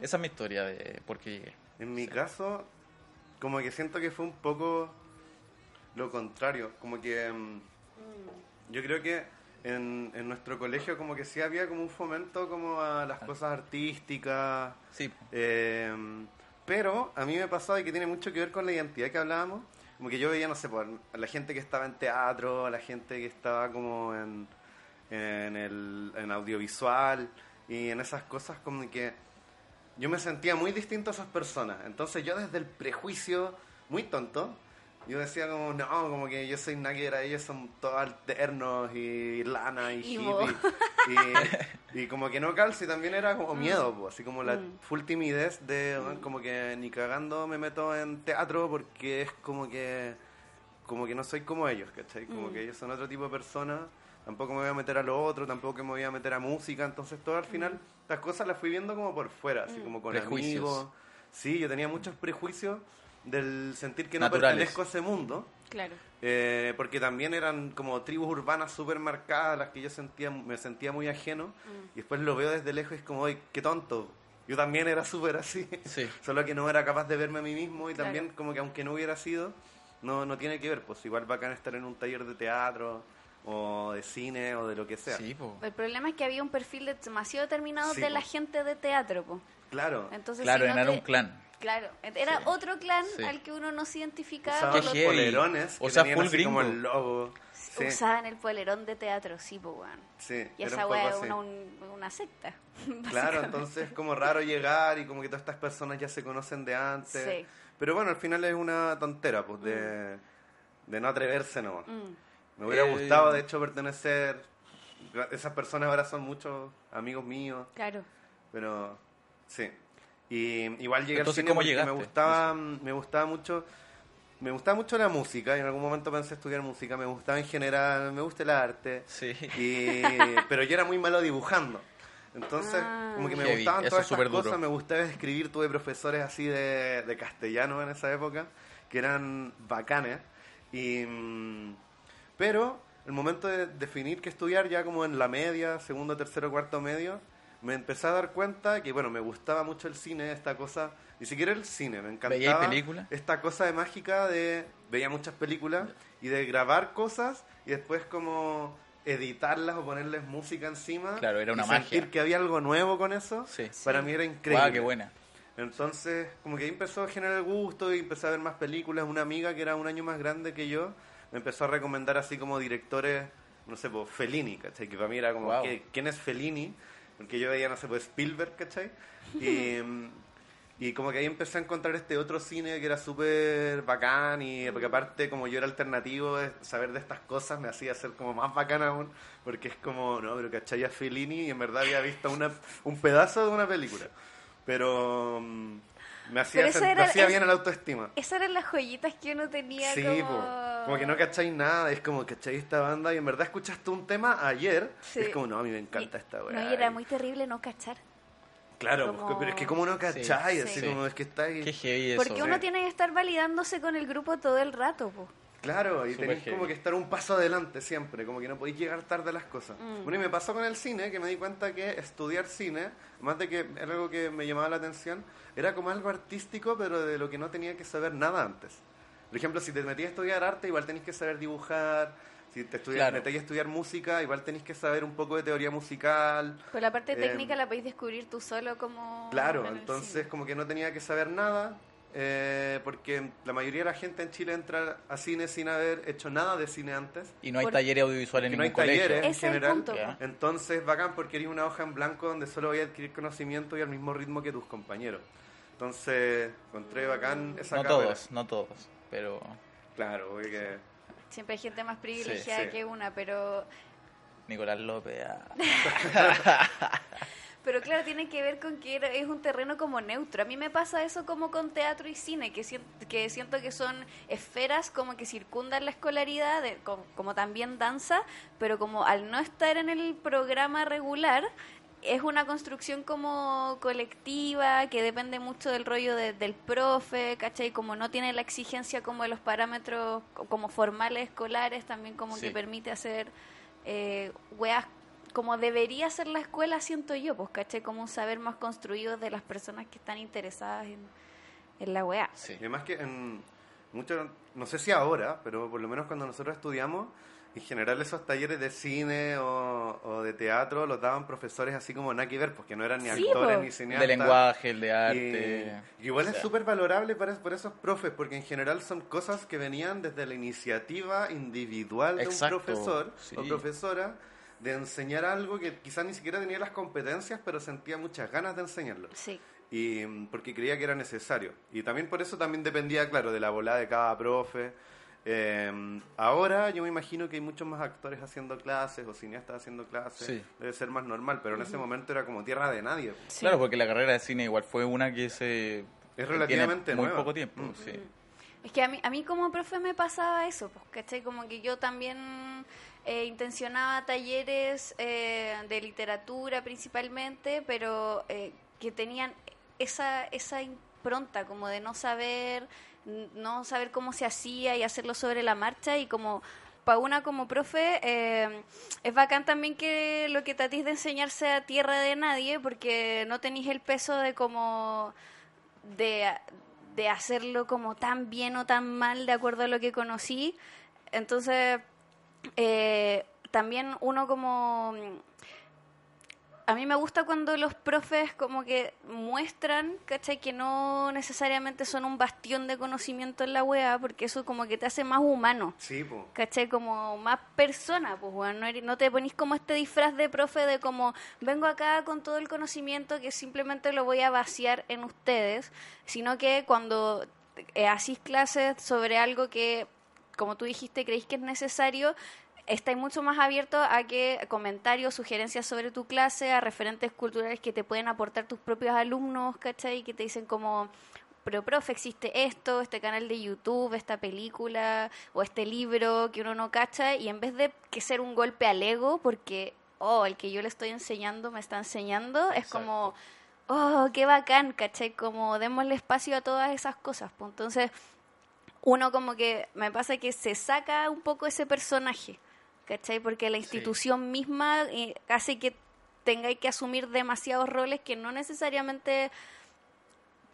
Esa es mi historia de por qué llegué. En mi caso, como que siento que fue un poco lo contrario. Como que mm, yo creo que en, en nuestro colegio como que sí había como un fomento como a las cosas artísticas. Sí, eh, pero a mí me pasaba y que tiene mucho que ver con la identidad que hablábamos. Como que yo veía, no sé, por, a la gente que estaba en teatro, a la gente que estaba como en, en, el, en audiovisual y en esas cosas como que yo me sentía muy distinto a esas personas. Entonces yo desde el prejuicio, muy tonto, yo decía como, no, como que yo soy naquera, ellos son todos alternos y lana y Emo. hippie. *laughs* Y, y como que no calce, también era como miedo, po, así como la Mm. full timidez de, bueno, como que ni cagando me meto en teatro porque es como que, como que no soy como ellos, ¿cachai? Como Mm. que ellos son otro tipo de personas, tampoco me voy a meter a lo otro, tampoco me voy a meter a música, entonces todo al final, las cosas las fui viendo como por fuera, así Mm. como con Prejuicios. amigos. Sí, yo tenía muchos prejuicios del sentir que no Naturales. pertenezco a ese mundo. Claro. Eh, porque también eran como tribus urbanas súper marcadas, las que yo sentía, me sentía muy ajeno. Mm. Y después lo veo desde lejos y es como, ¡ay, qué tonto! Yo también era súper así. Sí. *laughs* Solo que no era capaz de verme a mí mismo y Claro. también como que aunque no hubiera sido, no, no tiene que ver. Pues igual bacán estar en un taller de teatro o de cine o de lo que sea. Sí, po. El problema es que había un perfil de- demasiado determinado Sí, de po. la gente de teatro, po. Claro. Entonces, Claro, si no era te- un clan. Claro, era Sí. otro clan Sí. al que uno no se identificaba. Usaban los polerones que O sea, tenían full así como gringo. el logo. Sí, Usaban el polerón de teatro, sí, po, weón. sí, Y era esa weá es una, un- una secta. *laughs* Claro, entonces es como raro llegar y como que todas estas personas ya se conocen de antes. Sí. Pero bueno, al final es una tontera, pues, de, de no atreverse nomás. Mm. Me hubiera Eh, gustado, de hecho, pertenecer. Esas personas ahora son muchos amigos míos, Claro. pero sí. Y igual llegué Entonces, al cine ¿cómo porque llegaste? me gustaba, me gustaba mucho. Me gustaba mucho la música y en algún momento pensé estudiar música. Me gustaba en general, me gusta el arte. Sí. Y, pero yo era muy malo dibujando. Entonces, Ah. como que me Heavy, gustaban eso todas es estas duro. cosas, me gustaba escribir, tuve profesores así de, de castellano en esa época, que eran bacanes. Y, mm, pero el momento de definir qué estudiar, ya como en la media, segundo, tercero, cuarto medio, me empecé a dar cuenta que, bueno, me gustaba mucho el cine, esta cosa, ni siquiera el cine, me encantaba ¿Veíais películas? esta cosa de mágica de, veía muchas películas y de grabar cosas y después como editarlas o ponerles música encima. Claro, era una y sentir magia. que había algo nuevo con eso, Sí. para mí era increíble. Guau, qué buena. Entonces, como que ahí empezó a generar el gusto y empecé a ver más películas. Una amiga que era un año más grande que yo me empezó a recomendar así como directores, no sé, pues Fellini, ¿cachai? Que para mí era como, Wow. ¿qué- ¿quién es Fellini? Porque yo veía, no sé, pues Spielberg, ¿cachai? Y, *laughs* y como que ahí empecé a encontrar este otro cine que era súper bacán y porque aparte como yo era alternativo, saber de estas cosas me hacía ser como más bacán aún, porque es como, no, pero ¿cachai? A Fellini y en verdad había visto una, un pedazo de una película. Pero mm, me hacía, Pero eso sen- me hacía es- bien la autoestima. Esas eran las joyitas que uno tenía Sí, como... po. como que no cacháis nada, es como cacháis esta banda y en verdad escuchaste un tema ayer, Sí. es como, no, a mí me encanta Y- esta weá. No, y era muy terrible no cachar. Claro, como- pues, pero es que como no cacháis, Sí. así Sí. como es que estáis... Qué heavy eso. Porque uno sí. tiene que estar validándose con el grupo todo el rato, po. Claro, y tenéis como que estar un paso adelante siempre, como que no podéis llegar tarde a las cosas. Mm. Bueno, y me pasó con el cine, que me di cuenta que estudiar cine, más de que era algo que me llamaba la atención, era como algo artístico, pero de lo que no tenía que saber nada antes. Por ejemplo, si te metías a estudiar arte, igual tenéis que saber dibujar. Si te estudias, Claro. metéis a estudiar música, igual tenéis que saber un poco de teoría musical. Pero la parte Eh, técnica la podéis descubrir tú solo como... Claro, en entonces cine. como que no tenía que saber nada, eh, porque la mayoría de la gente en Chile entra a cine sin haber hecho nada de cine antes. Y no hay Por- talleres audiovisuales en Que no hay ningún colegio. talleres en general. Entonces, bacán porque eres una hoja en blanco donde solo voy a adquirir conocimiento y al mismo ritmo que tus compañeros. Entonces, encontré bacán esa No todos, no todos, pero Claro, porque Siempre hay gente más privilegiada sí. que una, pero... Nicolás López. ah. *laughs* *laughs* Pero claro, tiene que ver con que es un terreno como neutro. A mí me pasa eso como con teatro y cine, que, sien- que siento que son esferas como que circundan la escolaridad, de- como, como también danza, pero como al no estar en el programa regular, es una construcción como colectiva, que depende mucho del rollo de- del profe, ¿cachai? Como no tiene la exigencia como de los parámetros co- como formales escolares, también como Sí. que permite hacer eh, weas como debería ser la escuela, siento yo, pues, ¿cachai? Como un saber más construido de las personas que están interesadas en, en la wea. Sí. Y además que en mucho, no sé si ahora, pero por lo menos cuando nosotros estudiamos, en general esos talleres de cine o, o de teatro los daban profesores así como nada que ver, porque no eran ni Sí, actores po. ni cineastas. de lenguaje, el de arte. Y, igual O es sea, súper valorable para, por esos profes, porque en general son cosas que venían desde la iniciativa individual de Exacto, un profesor sí. o profesora de enseñar algo que quizás ni siquiera tenía las competencias, pero sentía muchas ganas de enseñarlo. Sí. y mm, porque creía que era necesario. Y también por eso también dependía, claro, de la volada de cada profe. Eh, ahora yo me imagino que hay muchos más actores haciendo clases o cineastas haciendo clases. Sí. Debe ser más normal, pero en ese momento era como tierra de nadie. Sí. Claro, porque la carrera de cine igual fue una que se... Es relativamente tiene muy nueva. poco tiempo, Mm. sí. Es que a mí, a mí como profe me pasaba eso, pues, ¿cachai? Como que yo también eh, intencionaba talleres eh, de literatura principalmente, pero eh, que tenían esa, esa impronta como de no saber, no saber cómo se hacía y hacerlo sobre la marcha y como para una como profe es bacán también que lo que tratís de enseñar sea tierra de nadie porque no tenéis el peso de como de, de hacerlo como tan bien o tan mal de acuerdo a lo que conocí. Entonces, eh, también uno como... A mí me gusta cuando los profes como que muestran, ¿cachai? Que no necesariamente son un bastión de conocimiento en la wea, porque eso como que te hace más humano. Sí, po. ¿cachai? Como más persona, pues, weón. No, eres- no te ponís como este disfraz de profe de como, vengo acá con todo el conocimiento que simplemente lo voy a vaciar en ustedes, sino que cuando eh, clases sobre algo que, como tú dijiste, creéis que es necesario, estáis mucho más abierto a que comentarios, sugerencias sobre tu clase, a referentes culturales que te pueden aportar tus propios alumnos, ¿cachai? Que te dicen como, pero profe, existe esto, este canal de YouTube, esta película o este libro que uno no cacha y en vez de que ser un golpe al ego porque, oh, el que yo le estoy enseñando me está enseñando, es como, oh, qué bacán, ¿cachai? Como démosle espacio a todas esas cosas. Pues entonces, uno como que me pasa que se saca un poco ese personaje, ¿cachai? Porque la institución misma eh, hace que tengáis que asumir demasiados roles que no necesariamente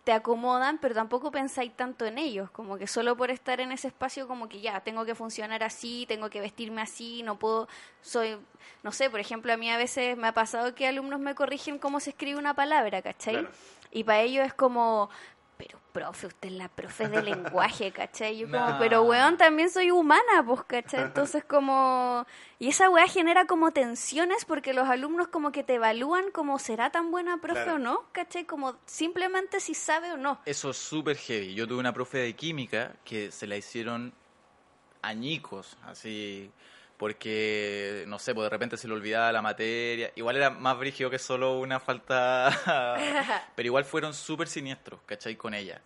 te acomodan, pero tampoco pensáis tanto en ellos, como que solo por estar en ese espacio como que ya, tengo que funcionar así, tengo que vestirme así, no puedo, soy, no sé, por ejemplo, a mí a veces me ha pasado que alumnos me corrigen cómo se escribe una palabra, ¿cachai? Claro. Y para ellos es como, pero profe, usted es la profe de lenguaje, *laughs* ¿cachai? Yo como, No. pero weón, también soy humana, pues, ¿cachai? Entonces como, y esa weá genera como tensiones porque los alumnos como que te evalúan como será tan buena profe Claro. o no, ¿cachai? Como simplemente si sabe o no. Eso es súper heavy. Yo tuve una profe de química que se la hicieron añicos, así, porque, no sé, pues de repente se le olvidaba la materia. Igual era más brígido que solo una falta, *laughs* pero igual fueron súper siniestros, ¿cachai? Con ella.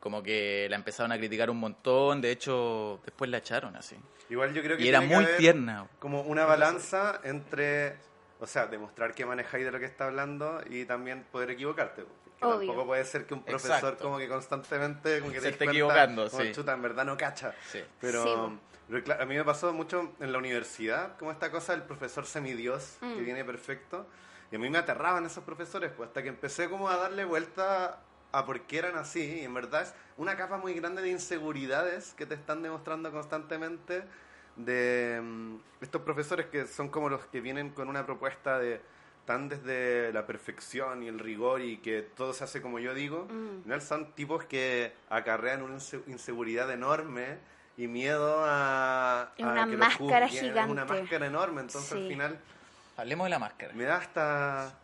Como que la empezaron a criticar un montón, de hecho, después la echaron así. Igual yo creo que Y era que muy haber tierna. Como una balanza entre, o sea, demostrar que manejáis de lo que está hablando y también poder equivocarte. Porque Obvio. tampoco puede ser que un profesor Exacto. como que constantemente como que Se te esté cuenta, equivocando, como, sí. chuta, en verdad no cacha. Sí. Pero, Sí, a mí me pasó mucho en la universidad, como esta cosa del profesor semidios, que Mm. viene perfecto. Y a mí me aterraban esos profesores, pues hasta que empecé como a darle vuelta a por qué eran así. Y en verdad es una capa muy grande de inseguridades que te están demostrando constantemente de mm, estos profesores que son como los que vienen con una propuesta de tan desde la perfección y el rigor y que todo se hace como yo digo. Mm. Son tipos que acarrean una inse- inseguridad enorme y miedo a, Es a una que los máscara juzguen. Es gigante. una máscara enorme, entonces Sí. al final Hablemos de la máscara. me da hasta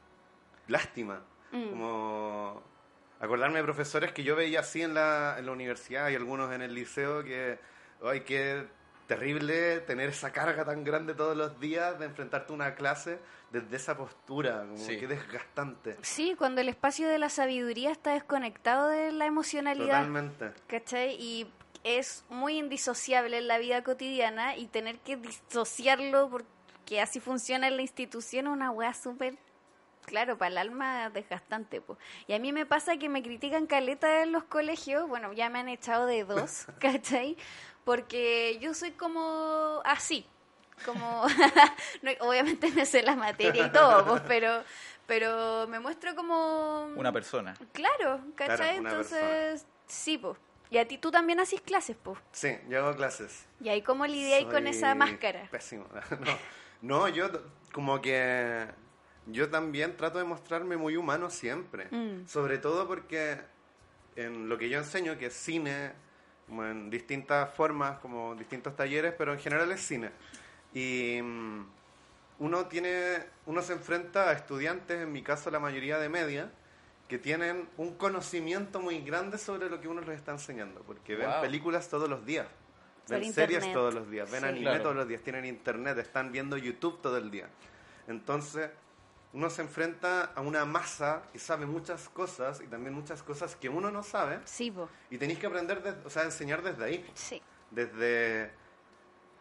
lástima. Mm. Como acordarme de profesores que yo veía así en la, en la universidad y algunos en el liceo que, ay, qué terrible tener esa carga tan grande todos los días de enfrentarte a una clase desde esa postura, como Sí. qué desgastante. Sí, cuando el espacio de la sabiduría está desconectado de la emocionalidad. Totalmente. ¿cachai? Y es muy indisociable en la vida cotidiana y tener que disociarlo porque así funciona en la institución es una weá súper, claro, para el alma desgastante. Po. Y a mí me pasa que me critican caleta en los colegios, bueno, ya me han echado de dos, *laughs* ¿cachai? Porque yo soy como así, como, *laughs* *laughs* no, obviamente me sé la materia y todo, pues, pero, pero me muestro como... Una persona. Claro, ¿cachai? Claro, Entonces, sí, pues. Y a ti tú también haces clases, pues. Sí, yo hago clases. Y ahí cómo lidiáis con esa máscara. Pésimo. *laughs* No, no, yo como que yo también trato de mostrarme muy humano siempre. Mm. Sobre todo porque en lo que yo enseño, que es cine, como en distintas formas, como distintos talleres, pero en general es cine. Y mm, uno tiene, uno se enfrenta a estudiantes, en mi caso la mayoría de media, que tienen un conocimiento muy grande sobre lo que uno les está enseñando, porque ven películas todos los días, Por ven series internet. todos los días, ven Sí. anime Claro. todos los días, tienen internet, están viendo YouTube todo el día. Entonces, uno se enfrenta a una masa que sabe muchas cosas y también muchas cosas que uno no sabe Sí, po. y tenéis que aprender, de- o sea, enseñar desde ahí Sí. desde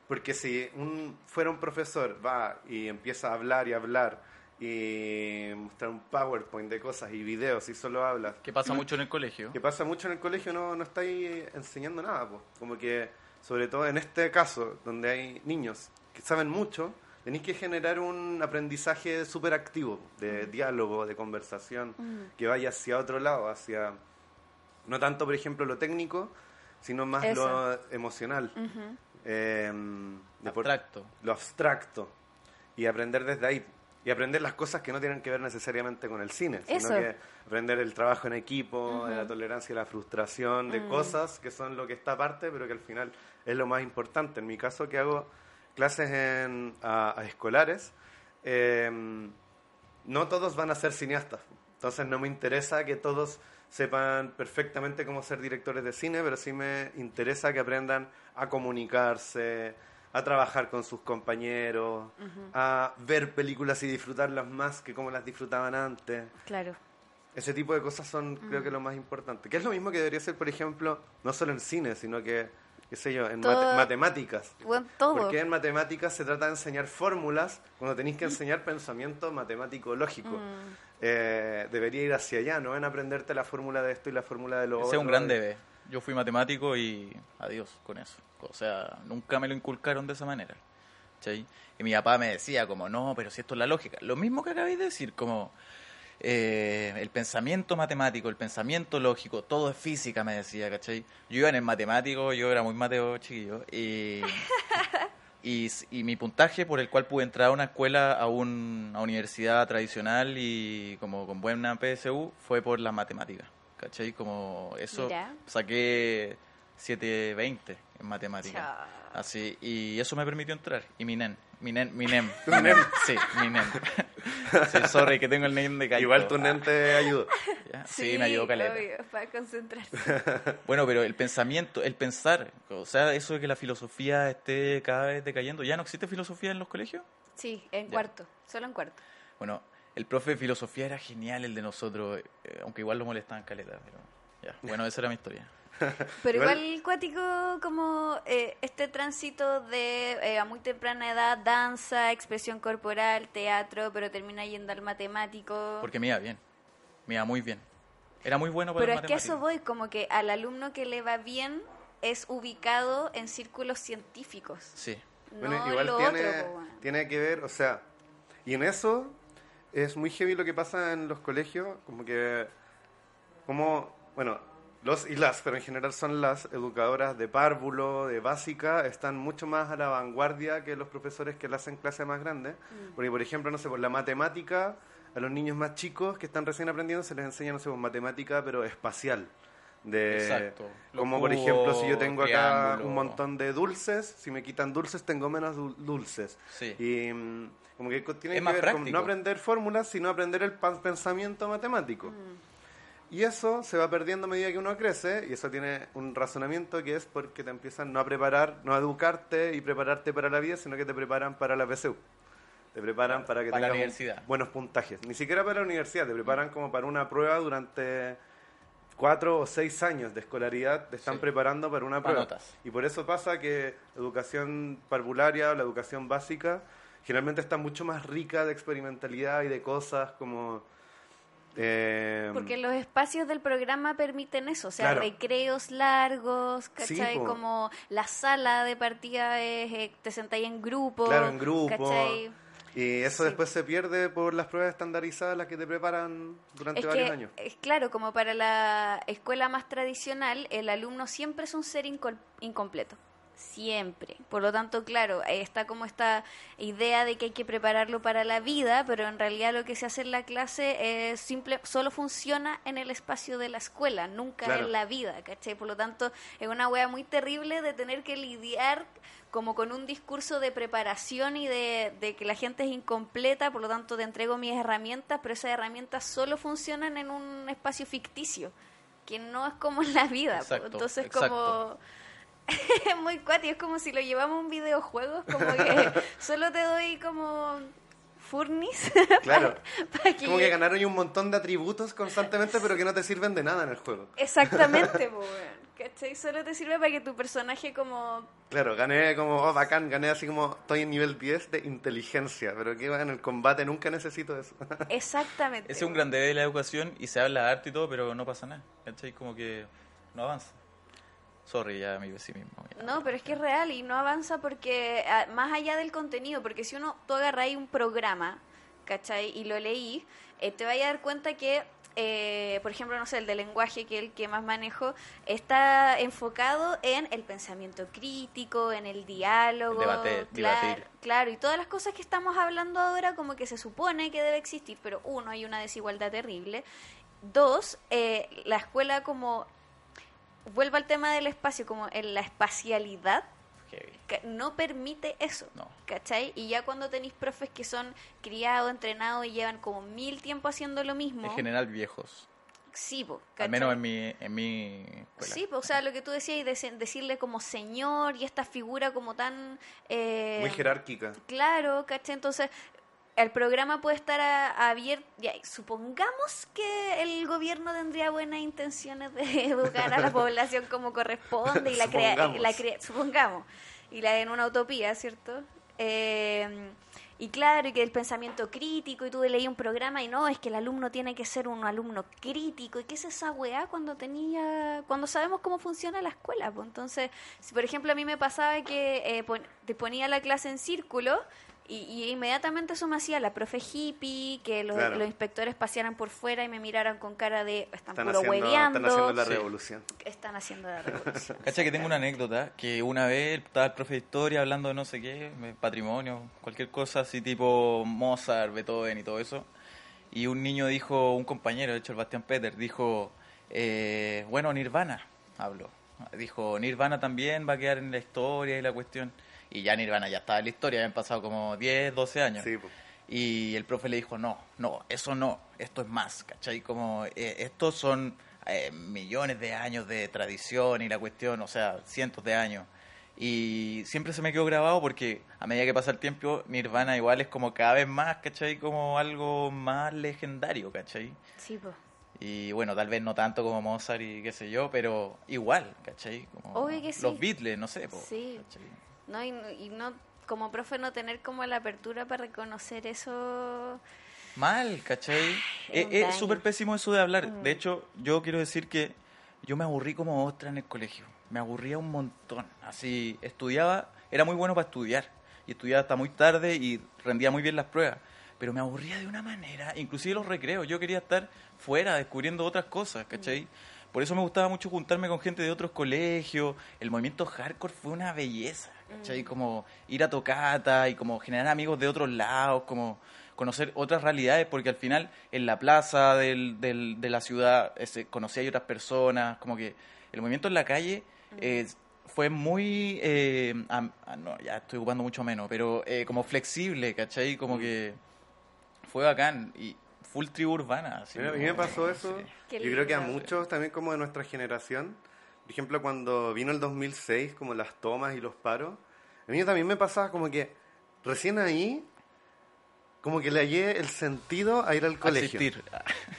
porque si un fuera un profesor va y empieza a hablar y hablar y mostrar un PowerPoint de cosas y videos y solo habla Que pasa mucho en el colegio. que pasa mucho en el colegio no no estáis enseñando nada pues. como que sobre todo en este caso donde hay niños que saben mucho tenéis que generar un aprendizaje súper activo de diálogo de conversación que vaya hacia otro lado hacia no tanto por ejemplo lo técnico sino más Eso. lo emocional eh, por- Abstracto. lo abstracto y aprender desde ahí y aprender las cosas que no tienen que ver necesariamente con el cine, sino que aprender el trabajo en equipo, de la tolerancia y la frustración, Mm. de cosas que son lo que está aparte, pero que al final es lo más importante. En mi caso, que hago clases en, a, a escolares, eh, no todos van a ser cineastas. Entonces no me interesa que todos sepan perfectamente cómo ser directores de cine, pero sí me interesa que aprendan a comunicarse, a trabajar con sus compañeros, a ver películas y disfrutarlas más que como las disfrutaban antes. Claro. Ese tipo de cosas son, creo que, lo más importante. Que es lo mismo que debería ser, por ejemplo, no solo en cine, sino que, qué sé yo, en Todo- mate- matemáticas. Bueno, todo. Porque en matemáticas se trata de enseñar fórmulas cuando tenéis que enseñar *laughs* pensamiento matemático lógico. Mm. Eh, debería ir hacia allá, no en aprenderte la fórmula de esto y la fórmula de lo Ese otro. es un gran debe. Yo fui matemático y adiós con eso. O sea, nunca me lo inculcaron de esa manera. ¿cachai? Y mi papá me decía como, no, pero si esto es la lógica. Lo mismo que acabáis de decir, como eh, el pensamiento matemático, el pensamiento lógico, todo es física, me decía, ¿cachai? Yo iba en el matemático, yo era muy mateo chiquillo, y, *laughs* y, y mi puntaje por el cual pude entrar a una escuela, a, un, a una universidad tradicional y como con buena PSU, fue por las matemáticas, ¿cachai? Como eso, Mira. saqué 720 en matemáticas. Así, y eso me permitió entrar. Y mi nen, mi nen, mi nen. *laughs* ¿Tu mi nen? Sí, mi nen. sí, sorry, que tengo el nen de Caito. Igual tu nen te ayudó. Ah, Sí, me ayudó caleta. obvio, para concentrarse. *laughs* Bueno, pero el pensamiento, el pensar, o sea, eso de que la filosofía esté cada vez decayendo, ¿ya no existe filosofía en los colegios? Sí, en Ya. cuarto. Solo en cuarto. Bueno, el profe de filosofía era genial, el de nosotros, eh, aunque igual lo molestaban caleta, pero ya. Bueno, esa era mi historia. *laughs* Pero Igual- igual, cuático como eh, este tránsito de eh, a muy temprana edad, danza, expresión corporal, teatro, pero termina yendo al matemático. Porque me iba bien, me iba muy bien. Era muy bueno para Pero es que a eso voy, como que al alumno que le va bien es ubicado en círculos científicos. Sí. No Bueno, igual lo tiene, otro, tiene que ver, o sea, y en eso es muy heavy lo que pasa en los colegios, como que, como, bueno, los y las, pero en general son las educadoras de párvulo, de básica, están mucho más a la vanguardia que los profesores que le hacen clases más grandes, Mm. porque por ejemplo, no sé, por la matemática, a los niños más chicos que están recién aprendiendo se les enseña, no sé, por matemática, pero espacial. De, Exacto. Como por ejemplo, si yo tengo acá un montón de dulces, si me quitan dulces tengo menos dul- dulces. Sí. Y mm, como que tiene Es que más ver con no aprender fórmulas, sino aprender el pan- pensamiento matemático. Y eso se va perdiendo a medida que uno crece, y eso tiene un razonamiento que es porque te empiezan no a preparar, no a educarte y prepararte para la vida, sino que te preparan para la PSU. Te preparan para que Para tengas universidad. buenos puntajes. Ni siquiera para la universidad, te preparan como para una prueba durante cuatro o seis años de escolaridad, te están Sí. preparando para una prueba. Y por eso pasa que la educación parvularia o la educación básica generalmente está mucho más rica de experimentalidad y de cosas como... eh, Porque los espacios del programa permiten eso, o sea, Claro. recreos largos, ¿cachai? Como la sala de partida es, eh, te sentáis en grupo. Claro, en grupo. ¿cachai? Y eso Sí. después se pierde por las pruebas estandarizadas las que te preparan durante Es varios que, años. es claro, como para la escuela más tradicional, el alumno siempre es un ser incompleto. Siempre. Por lo tanto, claro, está como esta idea de que hay que prepararlo para la vida, pero en realidad lo que se hace en la clase es simple, solo funciona en el espacio de la escuela, nunca Claro. en la vida, ¿cachai? Por lo tanto, es una wea muy terrible de tener que lidiar como con un discurso de preparación y de, de que la gente es incompleta, por lo tanto te entrego mis herramientas, pero esas herramientas solo funcionan en un espacio ficticio, que no es como en la vida. Exacto, Entonces exacto. como es *laughs* muy cuático, es como si lo llevamos a un videojuego, como que *laughs* solo te doy como furnis *laughs* Claro. para que, Como que ganaron y un montón de atributos constantemente, pero que no te sirven de nada en el juego. Exactamente, ¿cachai? Solo te sirve para que tu personaje como... Claro, gané como, oh, bacán, gané así como, estoy en nivel 10 de inteligencia, pero que en el combate nunca necesito eso. Exactamente. Ese es un gran debe de la educación y se habla harto y todo, pero no pasa nada. ¿Cachai? Como que no avanza. Sorry, ya mi pesimismo. ya. No, pero es que es real y no avanza porque, ah, más allá del contenido, porque si uno, tú agarráis un programa, ¿cachai? Y lo leí, eh, te vas a dar cuenta que, eh, por ejemplo, no sé, el de lenguaje, que es el que más manejo, está enfocado en el pensamiento crítico, en el diálogo. El claro, debatir. claro, y todas las cosas que estamos hablando ahora como que se supone que debe existir, pero uno, hay una desigualdad terrible. Dos, eh, la escuela como vuelvo al tema del espacio, como en la espacialidad, que no permite eso. No. ¿Cachai? Y ya cuando tenéis profes que son criados, entrenados y llevan como mil tiempo haciendo lo mismo. En general viejos. Sí, po, Al menos en mi, en mi escuela. Sí, po, o sea, lo que tú decías, y dec- decirle como señor y esta figura como tan... eh, Muy jerárquica. Claro, ¿cachai? Entonces, el programa puede estar abierto. supongamos que el gobierno tendría buenas intenciones de *laughs* educar a la *laughs* población como corresponde y la crea, Supongamos. la crea- supongamos, y la en una utopía, ¿cierto? Eh, y claro, y que el pensamiento crítico, y tú leí un programa y no, es que el alumno tiene que ser un alumno crítico, y qué es esa weá cuando tenía, cuando sabemos cómo funciona la escuela, pues entonces, si por ejemplo a mí me pasaba que eh, pon- te ponía la clase en círculo, y, y inmediatamente eso me hacía la profe hippie, que los, Claro. los inspectores pasearan por fuera y me miraran con cara de, están, Están puro haciendo, hueveando, están haciendo la Sí. revolución. están haciendo la revolución. *laughs* Cacha que tengo una anécdota que una vez estaba el profe de historia hablando de no sé qué, patrimonio, cualquier cosa así tipo Mozart, Beethoven y todo eso. Y un niño dijo, un compañero, de hecho el Bastián Peter, dijo, eh, bueno, Nirvana, habló. Dijo, Nirvana también va a quedar en la historia y la cuestión. Y ya Nirvana ya estaba en la historia, habían pasado como 10, 12 años. Sí, po. Y el profe le dijo, no, no, eso no, esto es más, ¿cachai? Como, eh, estos son eh, millones de años de tradición y la cuestión, o sea, cientos de años. Y siempre se me quedó grabado porque a medida que pasa el tiempo, Nirvana igual es como cada vez más, ¿cachai? Como algo más legendario, ¿cachai? Sí, pues. Y bueno, tal vez no tanto como Mozart y qué sé yo, pero igual, ¿cachai? Como Obvio que sí. Los Beatles, no sé, po, Sí. ¿cachai? ¿No? Y, y no, como profe no tener como la apertura para reconocer eso. Mal, ¿cachai? Es Es súper pésimo eso de hablar. Mm. De hecho, yo quiero decir que yo me aburrí como ostra en el colegio. Me aburría un montón. Así, estudiaba, era muy bueno para estudiar. Y estudiaba hasta muy tarde y rendía muy bien las pruebas. Pero me aburría de una manera, inclusive los recreos. Yo quería estar fuera, descubriendo otras cosas, ¿cachai? Por eso me gustaba mucho juntarme con gente de otros colegios. El movimiento hardcore fue una belleza, ¿cachai? Como ir a tocata y como generar amigos de otros lados, como conocer otras realidades, porque al final en la plaza del, del- de la ciudad ese, conocí a otras personas, como que el movimiento en la calle eh, fue muy, eh, ah, no, ya estoy ocupando mucho menos, pero eh, como flexible, ¿cachai? Como que fue bacán y full tribu urbana. así Mira, a mí me pasó eso. sí. Yo creo que a muchos también como de nuestra generación, por ejemplo, cuando vino el 2006, como las tomas y los paros, a mí también me pasaba como que recién ahí, como que le hallé el sentido a ir al colegio. Asistir.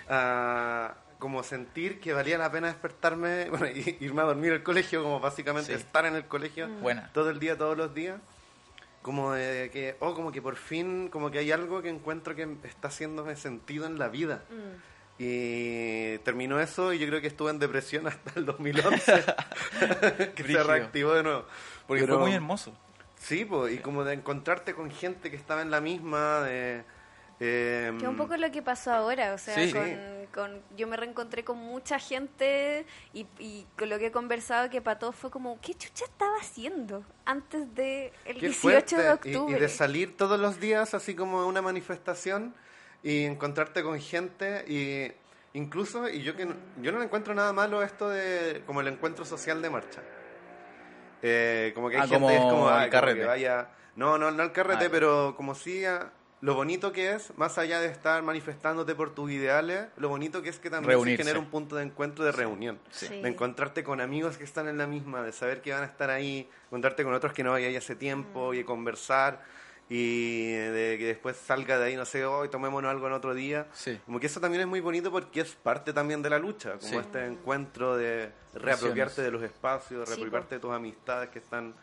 A como sentir que valía la pena despertarme, *laughs* bueno, irme a dormir al colegio, como básicamente Sí. estar en el colegio Buena. todo el día, todos los días. Como de que, oh, como que por fin, como que hay algo que encuentro que está haciéndome sentido en la vida. Mm. Y terminó eso y yo creo que estuve en depresión *laughs* hasta el *laughs* 2011, que se reactivó de nuevo. Porque Pero- fue muy hermoso. Sí, pues, y como de encontrarte con gente que estaba en la misma, de... eh, Que un poco lo que pasó ahora, o sea, Sí. con, con, yo me reencontré con mucha gente y, y con lo que he conversado que para todos fue como, ¿qué chucha estaba haciendo antes de el Qué 18 de fuerte. Y- octubre? Y, de salir todos los días así como una manifestación y encontrarte con gente y incluso, y yo que no, yo no encuentro nada malo esto de como el encuentro social de marcha. Eh, como que hay Ah, gente como es como, el ay, como carrete. que vaya, no, no, no el carrete, Ah, pero como si ah, lo bonito que es, más allá de estar manifestándote por tus ideales, lo bonito que es que también se genera un punto de encuentro de reunión Sí. de encontrarte con amigos que están en la misma, de saber que van a estar ahí, encontrarte con otros que no hay hace tiempo y conversar y de que después salga de ahí, no sé, hoy tomémonos algo en otro día. Sí. Como que eso también es muy bonito porque es parte también de la lucha, como Sí. este encuentro de reapropiarte de los espacios, reapropiarte de tus amistades que están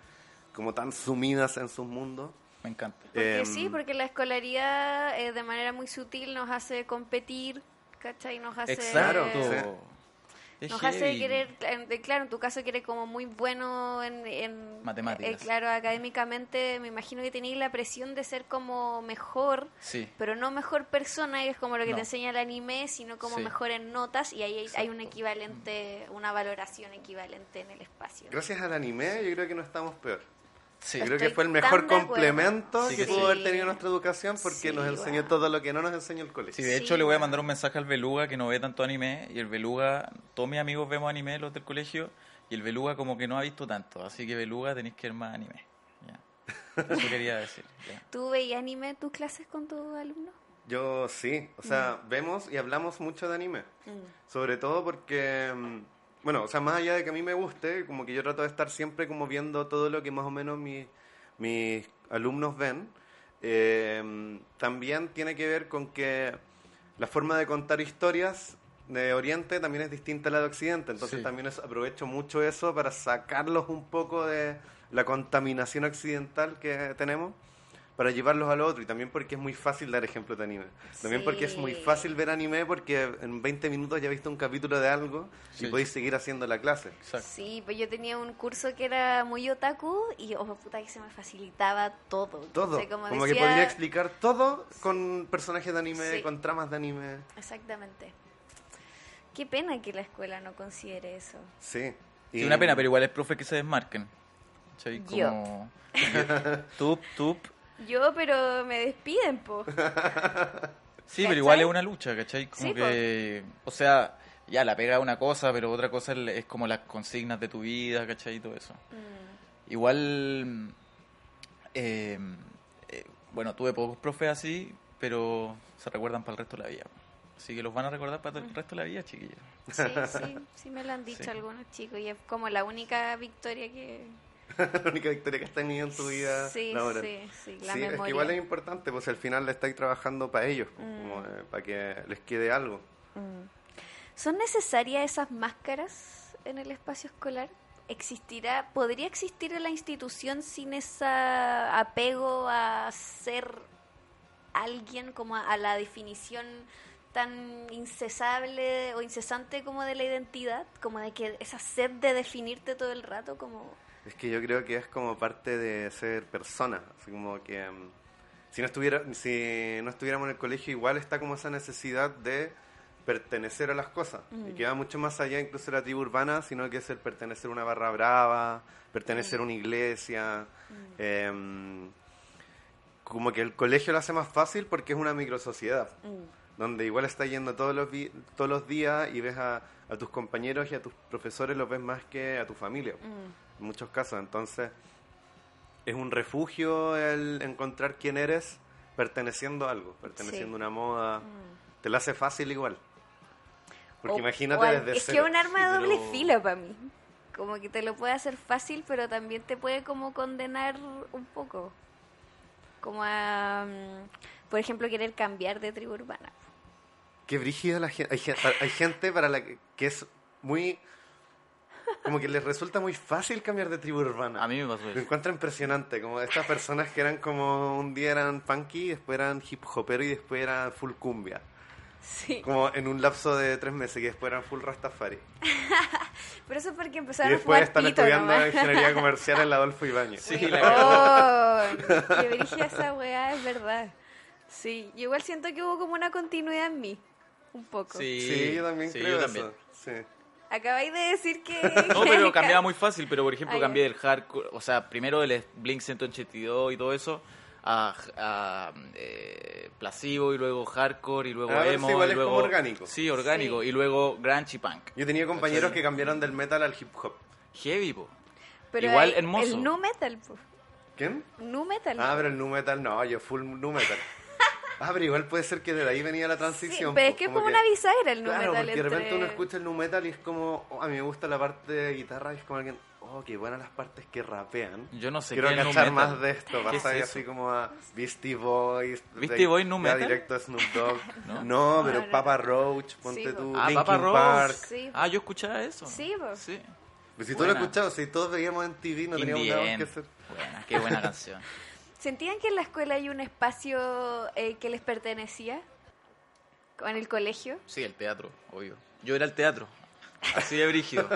como tan sumidas en sus mundos. Me encanta. Porque Em, sí, porque la escolaridad eh, de manera muy sutil nos hace competir, ¿cachai? Nos hace... Exacto. Exacto. Es Nos hace heavy. querer, de- claro, en tu caso que eres como muy bueno en, en Matemáticas. eh, claro, académicamente, me imagino que tenéis la presión de ser como mejor, Sí. pero no mejor persona, y es como lo que No. te enseña el anime, sino como Sí. mejor en notas, y ahí hay, hay un equivalente, una valoración equivalente en el espacio. Gracias al anime yo creo que no estamos peor. Sí. Yo creo que fue el mejor complemento Sí que que pudo sí. haber tenido nuestra educación porque Sí, nos enseñó bueno. todo lo que no nos enseñó el colegio. Sí, de Sí, hecho le voy a mandar un mensaje al Beluga que no ve tanto anime y el Beluga, todos mis amigos vemos anime, los del colegio, y el Beluga como que no ha visto tanto, así que Beluga tenéis que ver más anime. Ya. Eso quería decir. ya. *laughs* ¿Tú veías anime en tus clases con tus alumnos? Yo sí, o sea, vemos y hablamos mucho de anime. Sobre todo porque, mm, bueno, o sea, más allá de que a mí me guste, como que yo trato de estar siempre como viendo todo lo que más o menos mi- mis alumnos ven. Eh, también tiene que ver con que la forma de contar historias de Oriente también es distinta a la de Occidente, entonces Sí. también es- aprovecho mucho eso para sacarlos un poco de la contaminación occidental que tenemos para llevarlos al otro y también porque es muy fácil dar ejemplos de anime. También porque es muy Sí. fácil ver anime porque en 20 minutos ya has visto un capítulo de algo y Sí. podéis seguir haciendo la clase. Exacto. Sí, pues yo tenía un curso que era muy otaku y, oh, puta, que se me facilitaba todo. Todo. O sea, como, como que decía- podría explicar todo con personajes de anime, Sí. con tramas de anime. Exactamente. Qué pena que la escuela no considere eso. Sí. Sí, una pena, pero igual es profe que se desmarquen. ¿Cachai? Yo. Como... tup, tup. Yo, pero me despiden, po. *laughs* Sí, ¿Cachai? pero igual es una lucha, ¿cachai? Como Sí, que... O sea, ya, la pega es una cosa, pero otra cosa es es como las consignas de tu vida, ¿cachai? Y todo eso. Mm, Igual, mm, eh, eh, bueno, tuve pocos profes así, pero se recuerdan para el resto de la vida. Así que los van a recordar para el resto de la vida, chiquillos. Sí, sí, sí me lo han *laughs* dicho Sí. algunos chicos y es como la única victoria que... *laughs* la única victoria que has tenido en tu vida Sí, laboral. sí, sí, la Sí, es memoria. que igual es importante, pues al final le estáis trabajando para ellos, pues, Mm. como, eh, para que les quede algo. Mm. ¿Son necesarias esas máscaras en el espacio escolar? ¿Existirá, podría existir en la institución sin ese apego a ser alguien como a, a la definición tan incesable o incesante como de la identidad? Como de que esa sed de definirte todo el rato como... Es que yo creo que es como parte de ser persona, así como que mm, si no estuviera, si no estuviéramos en el colegio igual está como esa necesidad de pertenecer a las cosas. Y que va mucho más allá incluso de la tribu urbana, sino que es el pertenecer a una barra brava, pertenecer a una iglesia, em, como que el colegio lo hace más fácil porque es una microsociedad donde igual estás yendo todos los, todos los días y ves a, a tus compañeros y a tus profesores los ves más que a tu familia, en muchos casos. Entonces, es un refugio el encontrar quién eres perteneciendo a algo, perteneciendo Sí. a una moda. Te lo hace fácil igual. Porque O- imagínate o al- desde Es que es un arma de doble pero- filo para mí. Como que te lo puede hacer fácil, pero también te puede como condenar un poco. Como a, mm, por ejemplo, querer cambiar de tribu urbana. Qué brígida la gente. Hay, hay gente para la que, que es muy... Como que les resulta muy fácil cambiar de tribu urbana. A mí me pasó Lo eso. encuentro impresionante, como estas personas que eran como un día eran punky, después eran hip hopero y después eran full cumbia. Sí. Como en un lapso de tres meses y después eran full rastafari. *laughs* Pero eso es porque Y empezaron a después están pito estudiando nomás. ingeniería *laughs* comercial en la Adolfo Ibáñez. Sí, la Oh, brígida esa weá, es verdad. Sí, yo igual siento que hubo como una continuidad en mí. Un poco. Sí, Sí, yo también sí, creo yo también. eso. Sí. Acabáis de decir que... *laughs* No, pero cambiaba muy fácil, pero por ejemplo ya. cambié del hardcore, o sea, primero del Blink 182 y todo eso, a, a eh, Placebo y luego hardcore y luego Ah, emo sí, igual y es luego como orgánico. Sí, orgánico Sí. y luego grunge y punk. Yo tenía compañeros ¿Cachai? que cambiaron del metal al hip hop. Heavy, po. Pero Igual hermoso. El nu metal, po. ¿Quién? Nu metal. Ah, pero el nu metal no, yo full nu metal. Ah, pero igual puede ser que de ahí venía la Sí, transición. pero es po, que es como una bisagra el nu Claro, metal porque de repente uno escucha el nu metal y es como, oh, a mí me gusta la parte de guitarra y es como alguien, oh, qué buenas las partes que rapean. Yo no sé Quiero qué es nu cachar metal. más de esto, ¿Qué pasa es así como a Beastie Boys. ¿Beastie Boys nu metal? directo a Snoop *laughs* Dogg. No. no. pero No, no. Papa Roach, ponte Sí, tú, Ah, Linkin Papa Roach. Park. Sí. Ah, yo escuchaba eso. Sí, po. Sí. Pues si tú lo escuchabas, si todos veíamos en TV, no teníamos nada que hacer. Buena, qué buena *laughs* canción. ¿Sentían que en la escuela hay un espacio eh, que les pertenecía? ¿En el colegio? Sí, el teatro, obvio. Yo era el teatro, así de brígido.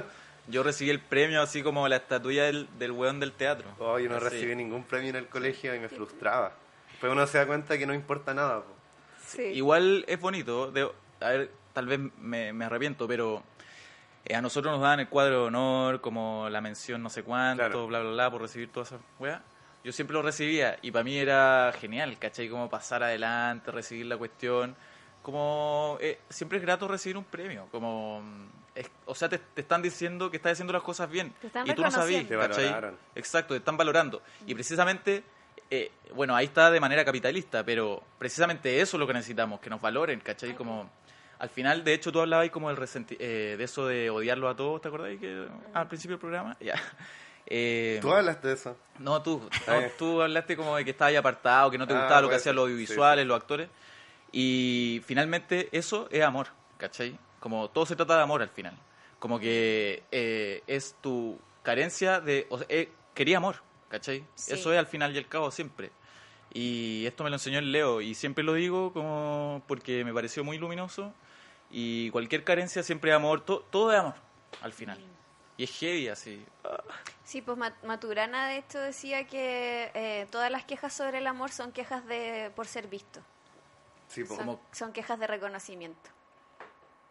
Yo recibí el premio así como la estatuilla del, del weón del teatro. Oh, yo no Así. recibí ningún premio en el colegio y me frustraba. Después uno se da cuenta que no importa nada. po. Sí. Igual es bonito, de, a ver, tal vez me, me arrepiento, pero eh, a nosotros nos dan el cuadro de honor, como la mención no sé cuánto, Claro. bla, bla, bla, por recibir toda esa weá. Yo siempre lo recibía y para mí era genial, ¿cachai? Como pasar adelante, recibir la cuestión. Como eh, siempre es grato recibir un premio, como... mm, es- o sea, te, te están diciendo que estás haciendo las cosas bien Te están y tú no sabías, ¿cachai? valoraron. Exacto, te están valorando. Y precisamente, eh, bueno, ahí está de manera capitalista, pero precisamente eso es lo que necesitamos, que nos valoren, ¿cachai? Como, al final, de hecho, tú hablabas ahí como el resenti- eh, de eso de odiarlo a todos, ¿te acordás? Que, al principio del programa, ya. Eh, Tú hablaste de eso. no, tú, Ah, no, ya. tú hablaste como de que estabas ahí apartado, que no te Ah, gustaba lo que hacían los audiovisuales, sí. los actores. Y finalmente eso es amor, ¿cachai? Como todo se trata de amor al final. Como que eh, es tu carencia de... O sea, eh, quería amor, ¿cachai? Sí. Eso es al final y al cabo siempre. Y esto me lo enseñó el Leo y siempre lo digo como porque me pareció muy luminoso. Y cualquier carencia siempre es amor, to- todo es amor al final. Y es heavy así. Sí, pues Ma- Maturana de hecho decía que eh, todas las quejas sobre el amor son quejas de por ser visto. Sí, po. Son, Como- son quejas de reconocimiento.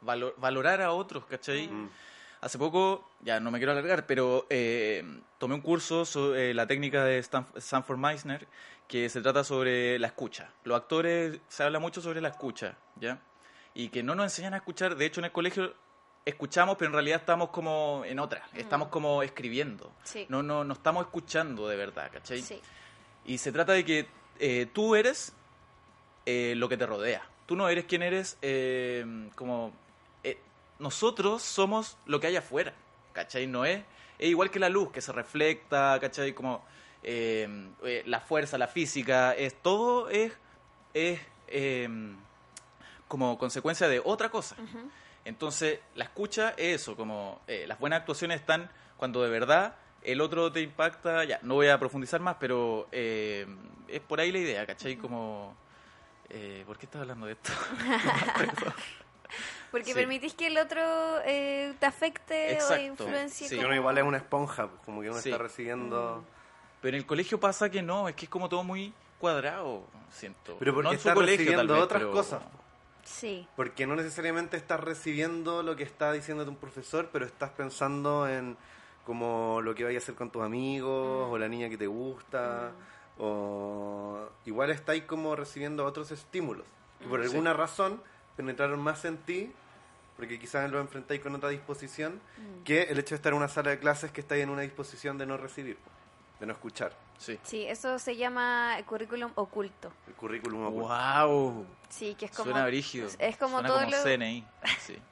Valor- valorar a otros, ¿cachai? Mm. Hace poco, ya no me quiero alargar, pero eh, tomé un curso sobre la técnica de Stanf- Sanford Meisner que se trata sobre la escucha. Los actores se habla mucho sobre la escucha, ¿ya? Y que no nos enseñan a escuchar. De hecho, en el colegio escuchamos, pero en realidad estamos como en otra. Estamos como escribiendo. Sí. No, no, no estamos escuchando de verdad, ¿cachai? Sí. Y se trata de que eh, tú eres eh, lo que te rodea. Tú no eres quien eres eh, como... nosotros somos lo que hay afuera, ¿cachai? No es... Es igual que la luz, que se reflecta, ¿cachai? Como la fuerza, la física, es todo es, es eh, como consecuencia de otra cosa. Ujú. Entonces, la escucha es eso, como eh, las buenas actuaciones están cuando de verdad el otro te impacta, ya, no voy a profundizar más, pero eh, es por ahí la idea, ¿cachai? Como, eh, ¿por qué estás hablando de esto? *laughs* *laughs* Porque Sí. permitís que el otro eh, te afecte o Exacto. influencie. Sí. Como- uno igual es una esponja, po, como que uno Sí. está recibiendo... pero en el colegio pasa que no, es que es como todo muy cuadrado, siento. Pero porque no en su estás colegio, tal recibiendo vez, otras pero- cosas. Sí. Porque no necesariamente estás recibiendo lo que está diciéndote un profesor, pero estás pensando en como lo que vaya a hacer con tus amigos, Mm. o la niña que te gusta, o igual estáis como recibiendo otros estímulos. Y por Sí. alguna razón penetraron más en ti, porque quizás lo enfrentáis con otra disposición, Mm. que el hecho de estar en una sala de clases que estáis en una disposición de no recibir, de no escuchar. Sí. Sí, eso se llama currículum oculto. El currículum oculto. ¡Wow! Sí, que es como... Suena brígido. Es como Suena todo como lo... CNI. Sí. *laughs*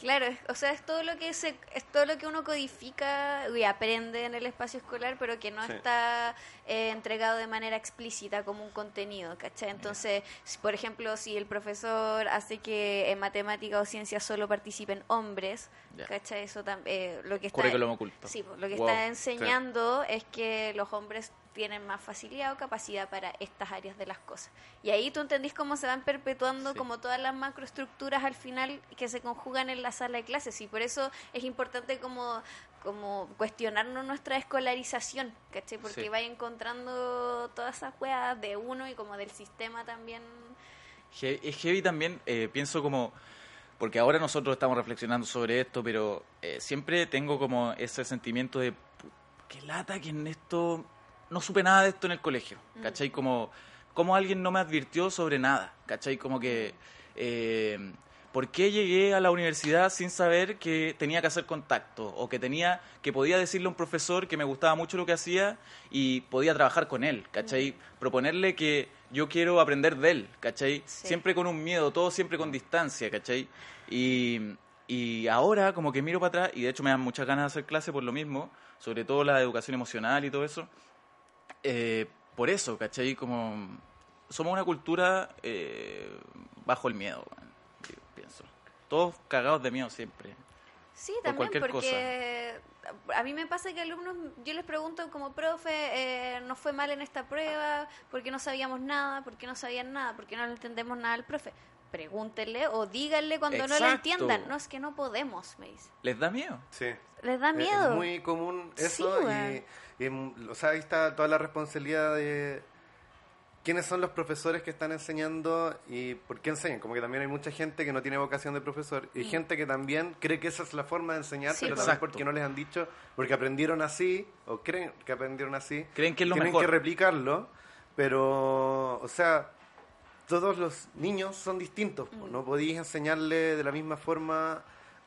Claro, es- o sea, es todo lo que se, es todo lo que uno codifica y aprende en el espacio escolar, pero que no Sí. está eh, entregado de manera explícita como un contenido, ¿cachai? Entonces, si, por ejemplo, si el profesor hace que en matemática o ciencia solo participen hombres, Ya. ¿cachai? Eso también, lo que está Currículum oculto. Sí, pues, lo que Wow. está enseñando es que los hombres tienen más facilidad o capacidad para estas áreas de las cosas. Y ahí tú entendís cómo se van perpetuando Sí. como todas las macroestructuras al final que se conjugan en la sala de clases. Y por eso es importante como, como cuestionarnos nuestra escolarización, ¿cachai? Porque Sí. va encontrando todas esas weas de uno y como del sistema también. Es heavy también, eh, pienso como porque ahora nosotros estamos reflexionando sobre esto, pero eh, siempre tengo como ese sentimiento de, "Pu- qué lata que en esto, no supe nada de esto en el colegio, ¿cachai? Como, como alguien no me advirtió sobre nada, ¿cachai? Como que, eh, ¿por qué llegué a la universidad sin saber que tenía que hacer contacto? O que tenía, que podía decirle a un profesor que me gustaba mucho lo que hacía y podía trabajar con él, ¿cachai? Proponerle que yo quiero aprender de él, ¿cachai? Sí. Siempre con un miedo, todo siempre con distancia, ¿cachai? Y, y ahora como que miro para atrás, y de hecho me dan muchas ganas de hacer clase por lo mismo, sobre todo la educación emocional y todo eso, eh, por eso, ¿cachai? Como somos una cultura eh, bajo el miedo, yo pienso. Todos cagados de miedo siempre. Sí, por también cualquier porque a mí me pasa que alumnos, yo les pregunto como profe, eh, nos fue mal en esta prueba, porque no sabíamos nada, porque no sabían nada, porque no le entendemos nada al profe. Pregúntenle o díganle cuando no lo entiendan. No, es que no podemos, me dice. ¿Les da miedo? Sí. Les da Es- miedo. Es muy común eso y, y, mm, o sea, ahí está toda la responsabilidad de quiénes son los profesores que están enseñando y por qué enseñan. Como que también hay mucha gente que no tiene vocación de profesor y gente que también cree que esa es la forma de enseñar, Mm. Sí, pero también Exacto. porque no les han dicho, porque aprendieron así o creen que aprendieron así. Creen que es lo tienen mejor. que replicarlo, pero, o sea, todos los niños son distintos. Mm. No podéis enseñarle de la misma forma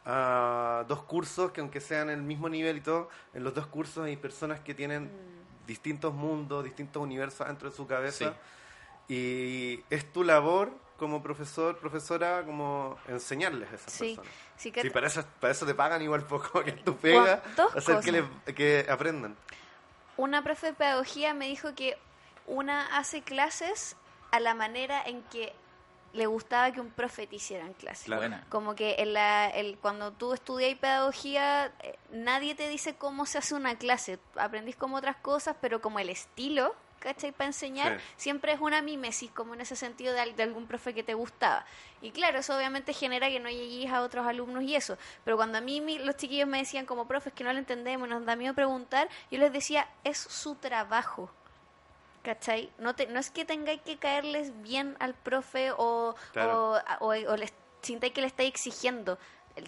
a dos cursos que aunque sean el mismo nivel y todo, en los dos cursos hay personas que tienen Mm. Distintos mundos, distintos universos dentro de su cabeza. Y es tu labor como profesor, profesora, como enseñarles a esas Sí, personas. sí que Sí, para eso, para eso te pagan igual *laughs* poco que tu pega, dos hacer cosas. que, le- que aprendan. una profe de pedagogía me dijo que una hace clases a la manera en que le gustaba que un profe te hiciera en clase. Buena. Como que en la, el, cuando tú estudias pedagogía, eh, nadie te dice cómo se hace una clase. Aprendís como otras cosas, pero como el estilo, ¿cachai? Para enseñar, Sí. siempre es una mimesis, como en ese sentido de, de algún profe que te gustaba. Y claro, eso obviamente genera que no llegues a otros alumnos y eso. Pero cuando a mí mi- los chiquillos me decían como profes que no lo entendemos, nos da miedo preguntar, yo les decía, es su trabajo. ¿Cachai? No, te, no es que tengáis que caerles bien al profe o, Claro. o, o, o les sintáis que le estáis exigiendo.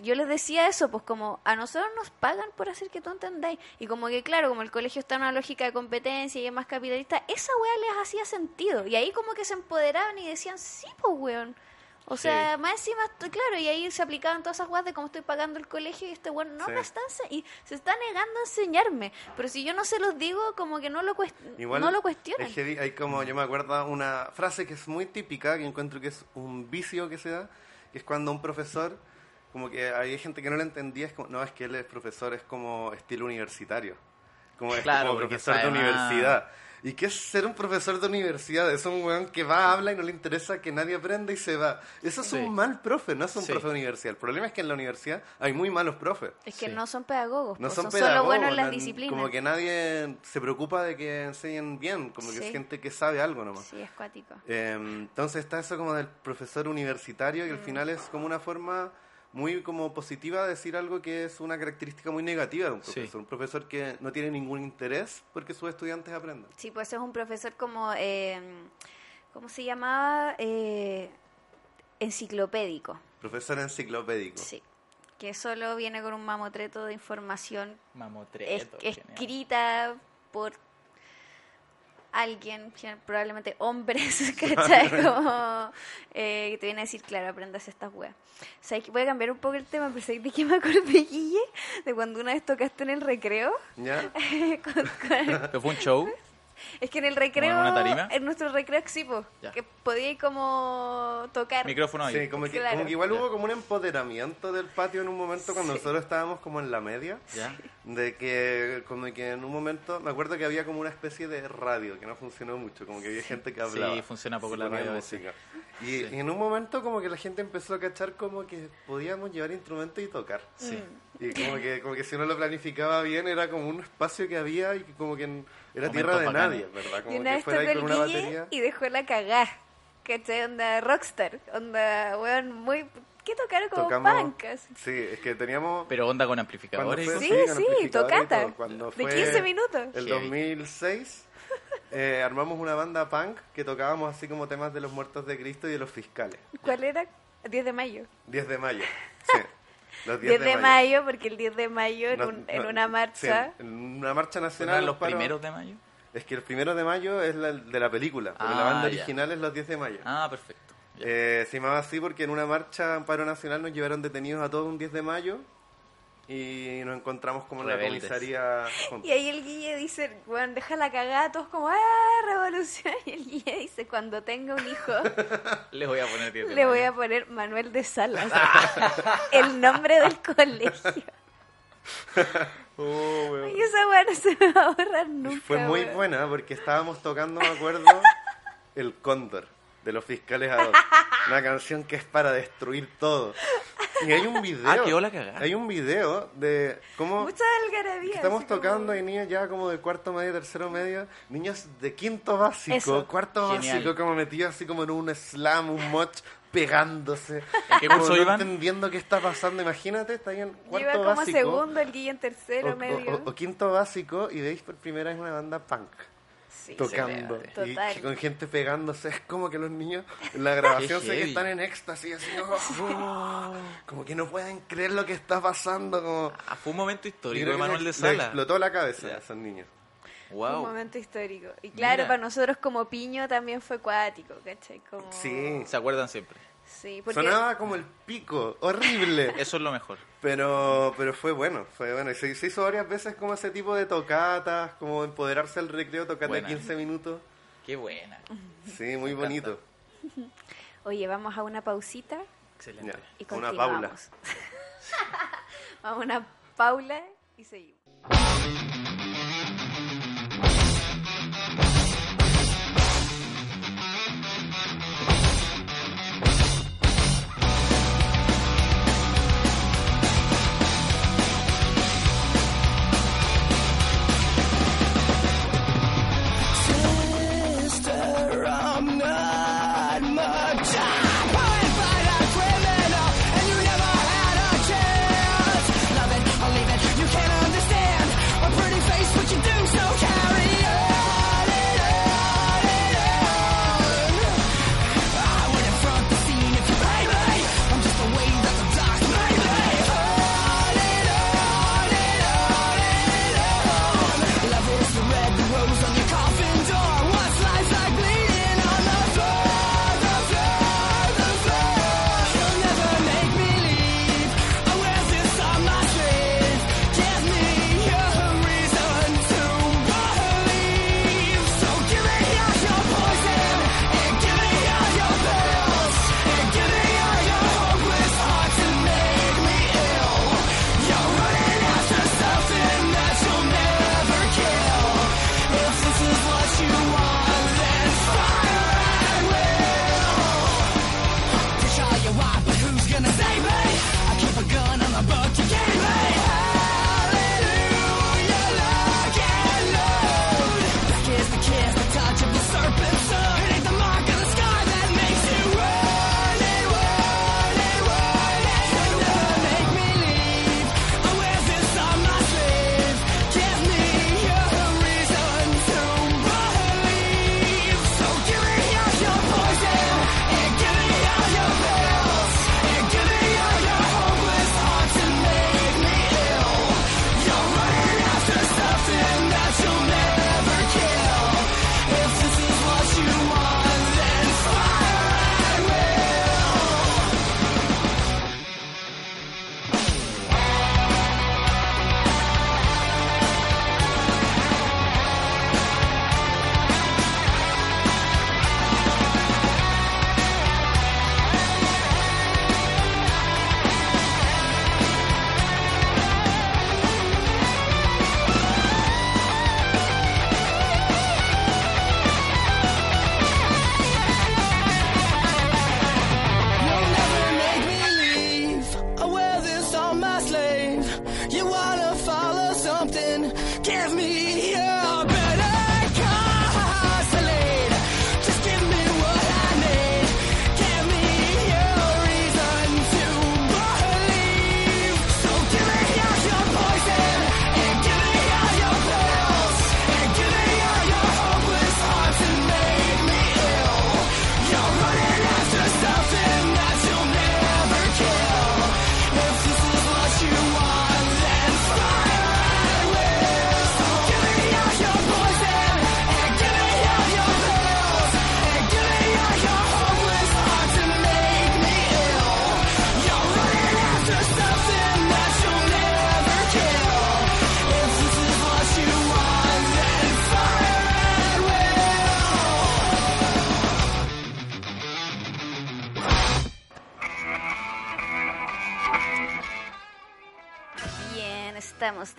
Yo les decía eso, pues como a nosotros nos pagan por hacer que tú entendáis. Y como que claro, como el colegio está en una lógica de competencia y es más capitalista, esa weá les hacía sentido. Y ahí como que se empoderaban y decían, sí, pues weón. O sea, Sí. más encima, claro, y ahí se aplicaban todas esas weas de cómo estoy pagando el colegio y este weón no Sí. me está ense- y se está negando a enseñarme. Pero si yo no se los digo, como que no lo, cuest- Igual no lo cuestionan. es hay como, yo me acuerdo una frase que es muy típica, que encuentro que es un vicio que se da, que es cuando un profesor, como que hay gente que no lo entendía, es como, no, es que él es profesor, es como estilo universitario, como es Claro, como profesor de universidad. ¿Y qué es ser un profesor de universidad? Es un weón que va, habla y no le interesa que nadie aprenda y se va. Eso es Sí. un mal profe, no es un Sí. profe de universidad. El problema es que en la universidad hay muy malos profes. Es que Sí. no son pedagogos, No pues, son, son, pedagogos, solo buenos en las disciplinas. Como que nadie se preocupa de que enseñen bien, como que es gente que sabe algo nomás. Sí, es cuático. Eh, entonces está eso como del profesor universitario, que Mm. al final es como una forma muy como positiva de decir algo que es una característica muy negativa de un Sí. profesor. Un profesor que no tiene ningún interés porque sus estudiantes aprendan. Sí, pues es un profesor como, eh, ¿cómo se llamaba? Eh, enciclopédico. Profesor enciclopédico. Sí. Que solo viene con un mamotreto de información Mamotreto. es- genial. escrita por alguien, probablemente hombres, *laughs* ¿cachai? Como, eh, que te viene a decir, claro, aprendas estas weas. O sea, voy a cambiar un poco el tema, pero ¿sabes de qué me acordé, Guille? De cuando una vez tocaste en el recreo. ¿Ya? *laughs* Con- con- ¿Pero fue un show? Es que en el recreo, en una tarima? en nuestro recreo exipo, Ya. que podíais como tocar. Micrófono ahí. Sí, como que, Claro. como que igual Ya. hubo como un empoderamiento del patio en un momento cuando Sí. nosotros estábamos como en la media. ¿Ya? De que, como que en un momento, me acuerdo que había como una especie de radio que no funcionó mucho, como que había gente que hablaba. Sí, funciona poco la radio música. Y, Sí. y en un momento como que la gente empezó a cachar como que podíamos llevar instrumentos y tocar. Sí. Mm. Y como que, como que si uno lo planificaba bien era como un espacio que había y que como que era Momentos tierra de bacanes. nadie, ¿verdad? Y Como una que vez fuera tocó ahí el con una Guille batería. y dejó la cagá. ¿Cachai? Onda rockstar. Onda, weón, muy... ¿Qué tocaron como Tocamos- punk? así. Sí, es que teníamos... Pero onda con amplificadores. y fue-. Sí, con sí, amplificadores y tocata. todo, De fue 15 minutos. El Heavy. 2006 eh, armamos una banda punk que tocábamos así como temas de los muertos de Cristo y de los fiscales. ¿Cuál era? 10 de mayo. 10 de mayo. *laughs* Sí. Los 10, de, mayo. porque el 10 de mayo en, No, un- en no, una sí, marcha. en una marcha ¿No nacional. eran los paro- primeros de mayo? Es que el primero de mayo es la de la película, porque la Ah, banda ya. original es los 10 de mayo. Ah, perfecto. Eh, se llamaba así porque en una marcha en paro nacional nos llevaron detenidos a todos un 10 de mayo y nos encontramos como en la comisaría juntos. Y ahí el Guille dice, bueno, deja la cagada, todos como, ¡ah, revolución! Y el Guille dice, cuando tenga un hijo, *laughs* Les voy a poner 10 de le voy a poner Manuel de Salas. *laughs* el nombre del colegio. *laughs* Oh, weón. Y esa weá no se me va a borrar nunca. Fue muy buena porque estábamos tocando, me acuerdo, El Cóndor de los fiscales ad hoc. *laughs* Una canción que es para destruir todo. Y hay un *laughs* video. Ah, quedó la cagada. Hay un video de cómo Mucha algarabía. estamos como- tocando y niños ya como de cuarto medio, tercero medio, niños de quinto básico, Eso. cuarto Genial. básico, como metidos así como en un slam, un moch, pegándose. ¿En qué como curso no iban? entendiendo qué está pasando. Imagínate, está ahí en cuarto iba como básico. segundo, el Guille en tercero, o- medio. o- o quinto básico y veis por primera vez una banda punk Sí. tocando y Total. con gente pegándose es como que los niños en la *laughs* grabación sé que están en éxtasis así oh, como que no pueden creer lo que está pasando como Ah, fue un momento histórico de Manuel de Sala. explotó la cabeza Ya. a esos niños Un Wow. momento histórico. Y claro, Mira. para nosotros como piño también fue cuático, ¿cachai? Como... sí Se acuerdan siempre. Sí, porque... sonaba como el pico horrible *laughs* Eso es lo mejor. pero pero fue bueno fue bueno y se, se hizo varias veces como ese tipo de tocatas como empoderarse del recreo tocata de Buena. 15 minutos Qué buena. sí muy bonito Oye, vamos a una pausita Excelente. Ya, y una paula *laughs* vamos a una paula y seguimos.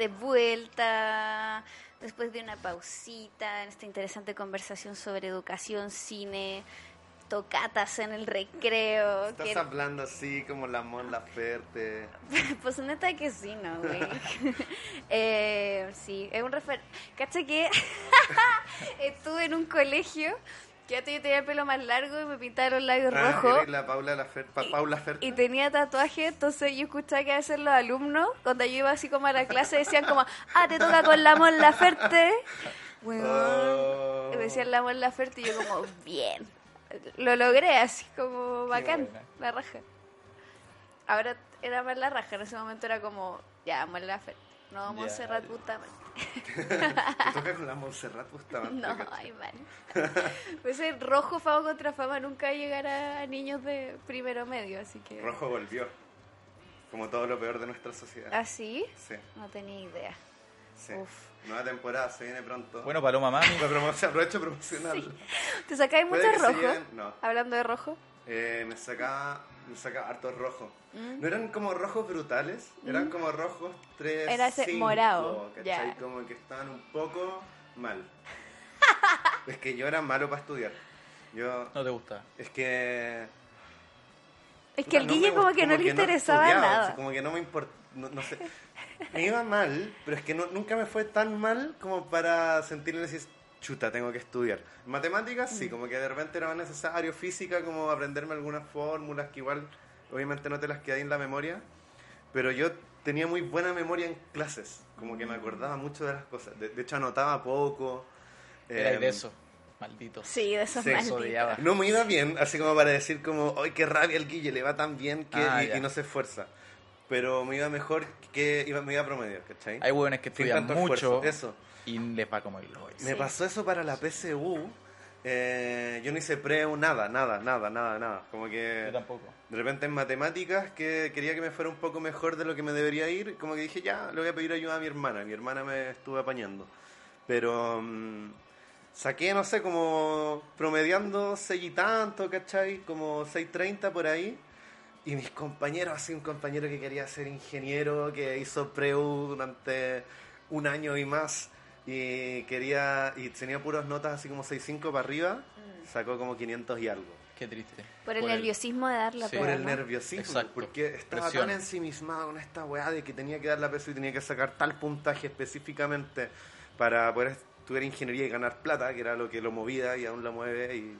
De vuelta después de una pausita en esta interesante conversación sobre educación, cine, tocatas en el recreo. Estás que- hablando así como la Mon Laferte. *laughs* Pues neta que sí, ¿no, güey? *laughs* eh, sí, es un refer... ¿Cacha que *laughs* estuve en un colegio que yo tenía el pelo más largo y me pintaba los labios Ah, rojos? la Paula. Pa- Paula Ferte. Y tenía tatuaje, entonces yo escuchaba que a veces los alumnos, cuando yo iba así como a la clase, decían como, ah, te toca con la Mon Laferte. Weón. Oh. Y me decían la Mon Laferte y yo como, bien. Lo logré así como bacán, la raja. Ahora era más la raja, en ese momento era como, ya, Mon Laferte. No, Montserrat ya. Bustamante. Te toca con la Montserrat Bustamante. No, ay, mal. Pues el rojo fama contra fama nunca llegará a niños de primero medio, así que... Rojo volvió. Como todo lo peor de nuestra sociedad. ¿Ah, sí? Sí, No tenía idea. sí. Uf. Nueva temporada se viene pronto. Bueno, Paloma Mami. *laughs* Aprovecho promocional. ¿Te sacáis mucho rojo? lleven- no. Hablando de rojo. Eh, me sacaba, me sacaba harto rojo. Mm. No eran como rojos brutales, eran como rojos 3, Era ese morado, ¿cachai? ya. Como que estaban un poco mal. *laughs* es que yo era malo para estudiar. Yo, No te gusta. es que... Es que no Guille me como que no le interesaba nada. Como que no me importa, no, no sé. Me iba mal, pero es que no- nunca me fue tan mal como para sentirme decir, chuta, tengo que estudiar. Matemáticas, Mm. sí, como que de repente era más necesario. Física, como aprenderme algunas fórmulas que igual, obviamente no te las quedáis en la memoria. Pero yo tenía muy buena memoria en clases, como que me acordaba mucho de las cosas. De, de hecho, anotaba poco. Era em, de eso. Maldito. Sí, de esos Sí, malditos. no me iba bien, así como para decir como, ¡ay, qué rabia el Guille! Le va tan bien que, Ah, y, y no se esfuerza. Pero me iba mejor que iba, me iba a promedio, ¿cachai? Hay hueones que estudian mucho esfuerzo, eso. Y les va como el hoyo. Me Sí. pasó eso para la PSU. eh, yo no hice preu, nada, nada, nada, nada, nada. Como que Yo tampoco. de repente en matemáticas que quería que me fuera un poco mejor de lo que me debería ir, como que dije, ya, le voy a pedir ayuda a mi hermana. Mi hermana me estuvo apañando. Pero mm, saqué, no sé, como promediando 6 y tanto, ¿cachai? Como 6.30 por ahí. Y mis compañeros, así un compañero que quería ser ingeniero, que hizo preu durante un año y más, y quería, y tenía puras notas así como 6.5 para arriba, sacó como 500 y algo. Qué triste. Por el Por el- nerviosismo de dar la Sí. prueba, Por el ¿no? nerviosismo, Exacto. porque estaba Presión. tan ensimismado con esta weá de que tenía que dar la PSU y tenía que sacar tal puntaje específicamente para poder estudiar ingeniería y ganar plata, que era lo que lo movía y aún lo mueve. Y,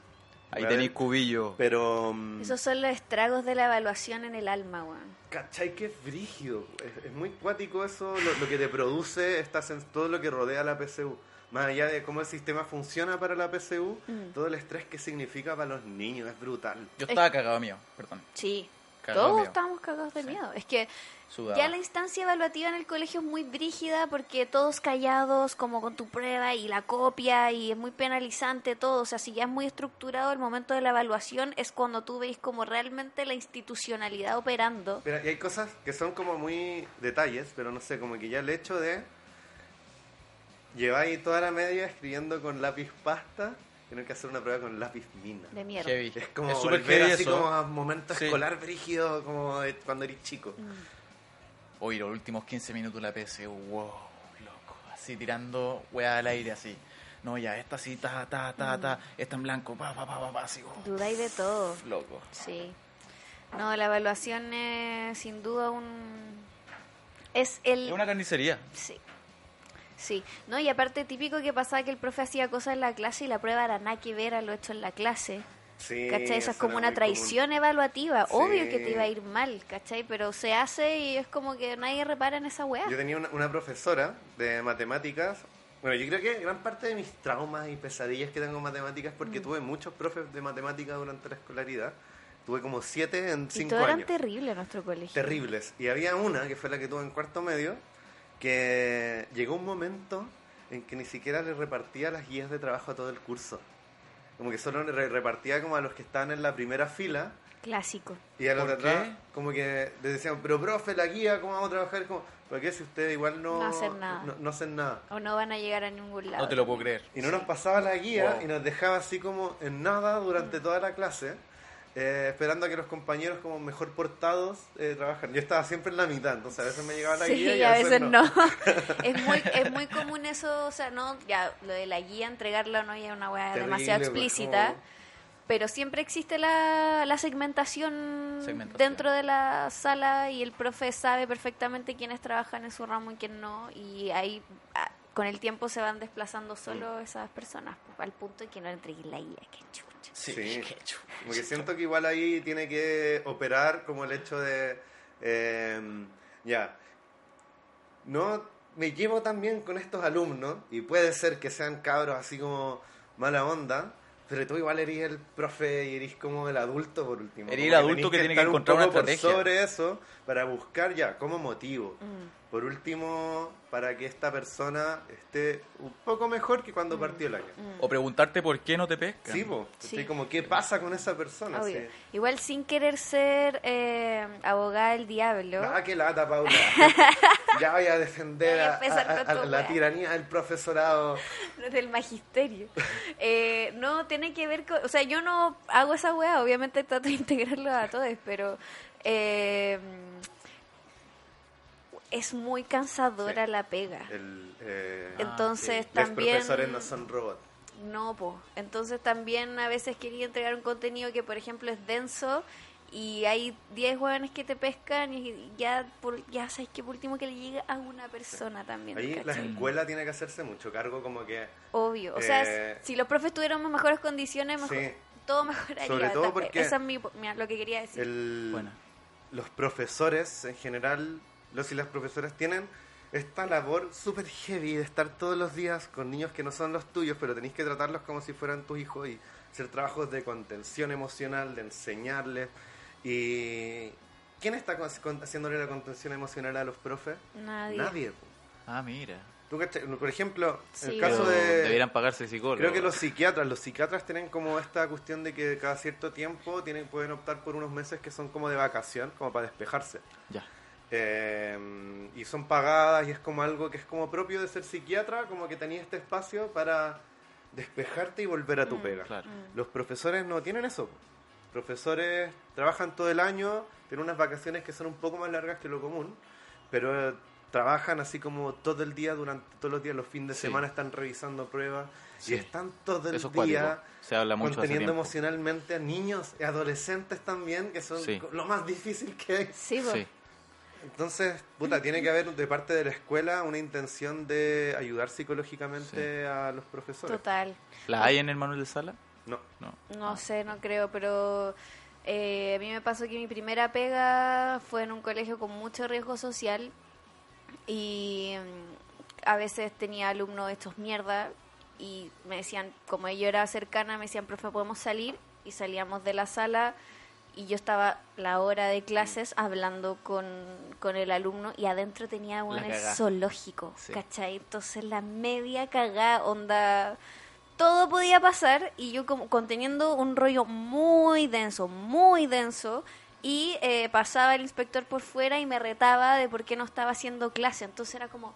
Ahí tenéis cubillo. Pero, mm, Esos son los estragos de la evaluación en el alma, weón. ¿cachai? Que es brígido. Es, es muy cuático eso, lo, lo que te produce, esta sens- todo lo que rodea la PSU. Más allá de cómo el sistema funciona para la PSU, Mm. todo el estrés que significa para los niños es brutal. Yo estaba cagado mío, perdón. Sí. Cagado Todos mío. estábamos cagados de miedo. Es que Sudaba. ya la instancia evaluativa en el colegio es muy brígida porque todos callados, como con tu prueba y la copia, y es muy penalizante todo. O sea, si ya es muy estructurado el momento de la evaluación, es cuando tú veis como realmente la institucionalidad operando. Pero y hay cosas que son como muy detalles, pero no sé, como que ya el hecho de lleváis toda la media escribiendo con lápiz pasta, tener que hacer una prueba con lápiz mina. De mierda. Heavy. Es como es súper volver así eso. como a momentos Sí. escolar brígido como de cuando eres chico. Oye, los últimos 15 minutos la PSU, wow, loco. Así tirando weá al aire, así. No, ya, esta sí, ta, ta, ta, ta. Esta en blanco, pa, pa, pa, pa, así. Dudáis de todo. Loco. Sí. No, la evaluación es sin duda un... Es el... Es una carnicería. Sí. Sí. No, y aparte típico que pasaba que el profe hacía cosas en la clase y la prueba era nada que ver a lo hecho en la clase. Sí, ¿Cachai? Eso es como una traición evaluativa. Sí. Obvio que te iba a ir mal, ¿cachai? Pero se hace y es como que nadie repara en esa weá. común. Yo tenía una, una profesora de matemáticas. Bueno, yo creo que gran parte de mis traumas y pesadillas que tengo en matemáticas es Mm. porque tuve muchos profes de matemáticas durante la escolaridad. Tuve como siete en Y cinco todo eran años. terribles en nuestro colegio. terribles. Y había una, que fue la que tuve en cuarto medio, que llegó un momento en que ni siquiera le repartía las guías de trabajo a todo el curso. Como que solo re- repartía como a los que estaban en la primera fila Clásico. y a los de ¿Por atrás, como que les decían, pero profe, la guía, ¿cómo vamos a trabajar? Como, ¿por qué si ustedes igual no, No hacen nada. No, no hacen nada? O no van a llegar a ningún lado. No te lo puedo creer. Y no nos pasaba la guía Wow. y nos dejaba así como en nada durante toda la clase. Eh, esperando a que los compañeros como mejor portados eh, trabajan. Yo estaba siempre en la mitad, entonces a veces me llegaba la guía Sí, y a veces no. *laughs* es, muy, es muy común eso, o sea, no, ya lo de la guía, entregarla no ya es una weá demasiado pues, explícita. como- Pero siempre existe la, la segmentación, Segmentación. dentro de la sala y el profe sabe perfectamente quiénes trabajan en su ramo y quién no. Y ahí ah, con el tiempo se van desplazando Mm. solo esas personas, pues, al punto de que no entreguen la guía. Qué chucha. Sí, Sí. qué chulo. Como que siento que igual ahí tiene que operar como el hecho de, eh, ya, no me llevo tan bien con estos alumnos y puede ser que sean cabros así como mala onda, pero tú igual eres el profe y eres como el adulto por último. Eres el adulto que tiene que un encontrar una estrategia. sobre eso para buscar ya como motivo. Mm. Por último, para que esta persona esté un poco mejor que cuando partió el año. O preguntarte por qué no te pescan. Sí, po. Sí. Como, ¿qué pasa con esa persona? Sí. Igual sin querer ser eh, abogada del diablo. Ah, qué lata, Paula. *laughs* ya voy a defender Voy a la tiranía del profesorado. *laughs* del magisterio. Eh, no, tiene que ver con... O sea, yo no hago esa weá, obviamente trato de *laughs* integrarlo a todos, pero... eh, es muy cansadora Sí. la pega. El, eh, Entonces los también... profesores no son robots. No, po. Entonces también a veces quería entregar un contenido que, por ejemplo, es denso y hay 10 hueones que te pescan y ya por, ya sabes que por último que le llegue a una persona también. Ahí la escuela tiene que hacerse mucho cargo como que... Obvio. O sea, Eh, si los profes tuviéramos mejores condiciones, mejor, Sí. todo mejoraría. Sobre todo También. porque Esa es mi, mira, lo que quería decir. El, Bueno. Los profesores en general, los y las profesoras tienen esta labor súper heavy de estar todos los días con niños que no son los tuyos, pero tenéis que tratarlos como si fueran tus hijos y hacer trabajos de contención emocional, de enseñarles. ¿Y quién está con- con- haciéndole la contención emocional a los profes? Nadie. Nadie. Ah, mira. Por ejemplo, en Sí. el caso Pero de... Deberían pagarse psicólogos. Creo que los psiquiatras, los psiquiatras tienen como esta cuestión de que cada cierto tiempo tienen, pueden optar por unos meses que son como de vacación, como para despejarse. Ya. Eh, y son pagadas y es como algo que es como propio de ser psiquiatra, como que tenías este espacio para despejarte y volver a tu Mm, pega. Claro. Los profesores no tienen eso. Profesores trabajan todo el año, tienen unas vacaciones que son un poco más largas que lo común, pero eh, trabajan así como todo el día, durante todos los días, los fines de Sí. semana están revisando pruebas Sí. y están todo el Eso día Se habla mucho conteniendo emocionalmente a niños y adolescentes también, que son Sí. lo más difícil que hay. Sí. Sí. Entonces, puta, tiene que haber de parte de la escuela una intención de ayudar psicológicamente a los profesores. total. ¿La hay en el manual de sala? No. No. No sé, no creo, pero eh, a mí me pasó que mi primera pega fue en un colegio con mucho riesgo social y mm, a veces tenía alumnos hechos mierda y me decían, como yo era cercana, me decían, profe, ¿podemos salir? Y salíamos de la sala y yo estaba la hora de clases hablando con, con el alumno y adentro tenía un zoológico, Sí. ¿cachai? Entonces la media cagada, onda todo podía pasar y yo como conteniendo un rollo muy denso, muy denso y eh, pasaba el inspector por fuera y me retaba de por qué no estaba haciendo clase. Entonces era como,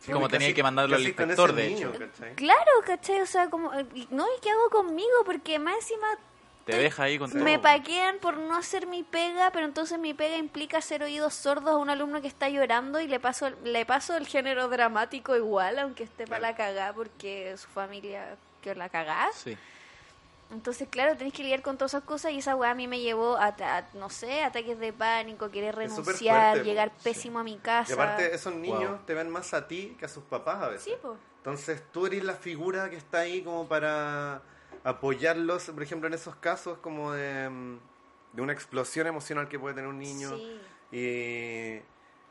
Sí, Como casi- tenía que mandarlo al inspector, de niño, hecho. ¿cachai? claro, ¿cachai? O sea, como, eh, no, ¿y qué hago conmigo? Porque más encima Te deja ahí con todo. me paquean por no hacer mi pega, pero entonces mi pega implica hacer oídos sordos a un alumno que está llorando y le paso le paso el género dramático igual, aunque esté para la cagá porque su familia que la cagá. Sí. Entonces, claro, tenés que lidiar con todas esas cosas y esa weá a mí me llevó a, a, no sé, ataques de pánico, querer renunciar, fuerte, llegar pésimo a mi casa. Y aparte, esos niños Wow. te ven más a ti que a sus papás a veces. Sí, pues. Entonces, tú eres la figura que está ahí como para apoyarlos, por ejemplo, en esos casos como de, mm, de una explosión emocional que puede tener un niño. Sí. Y,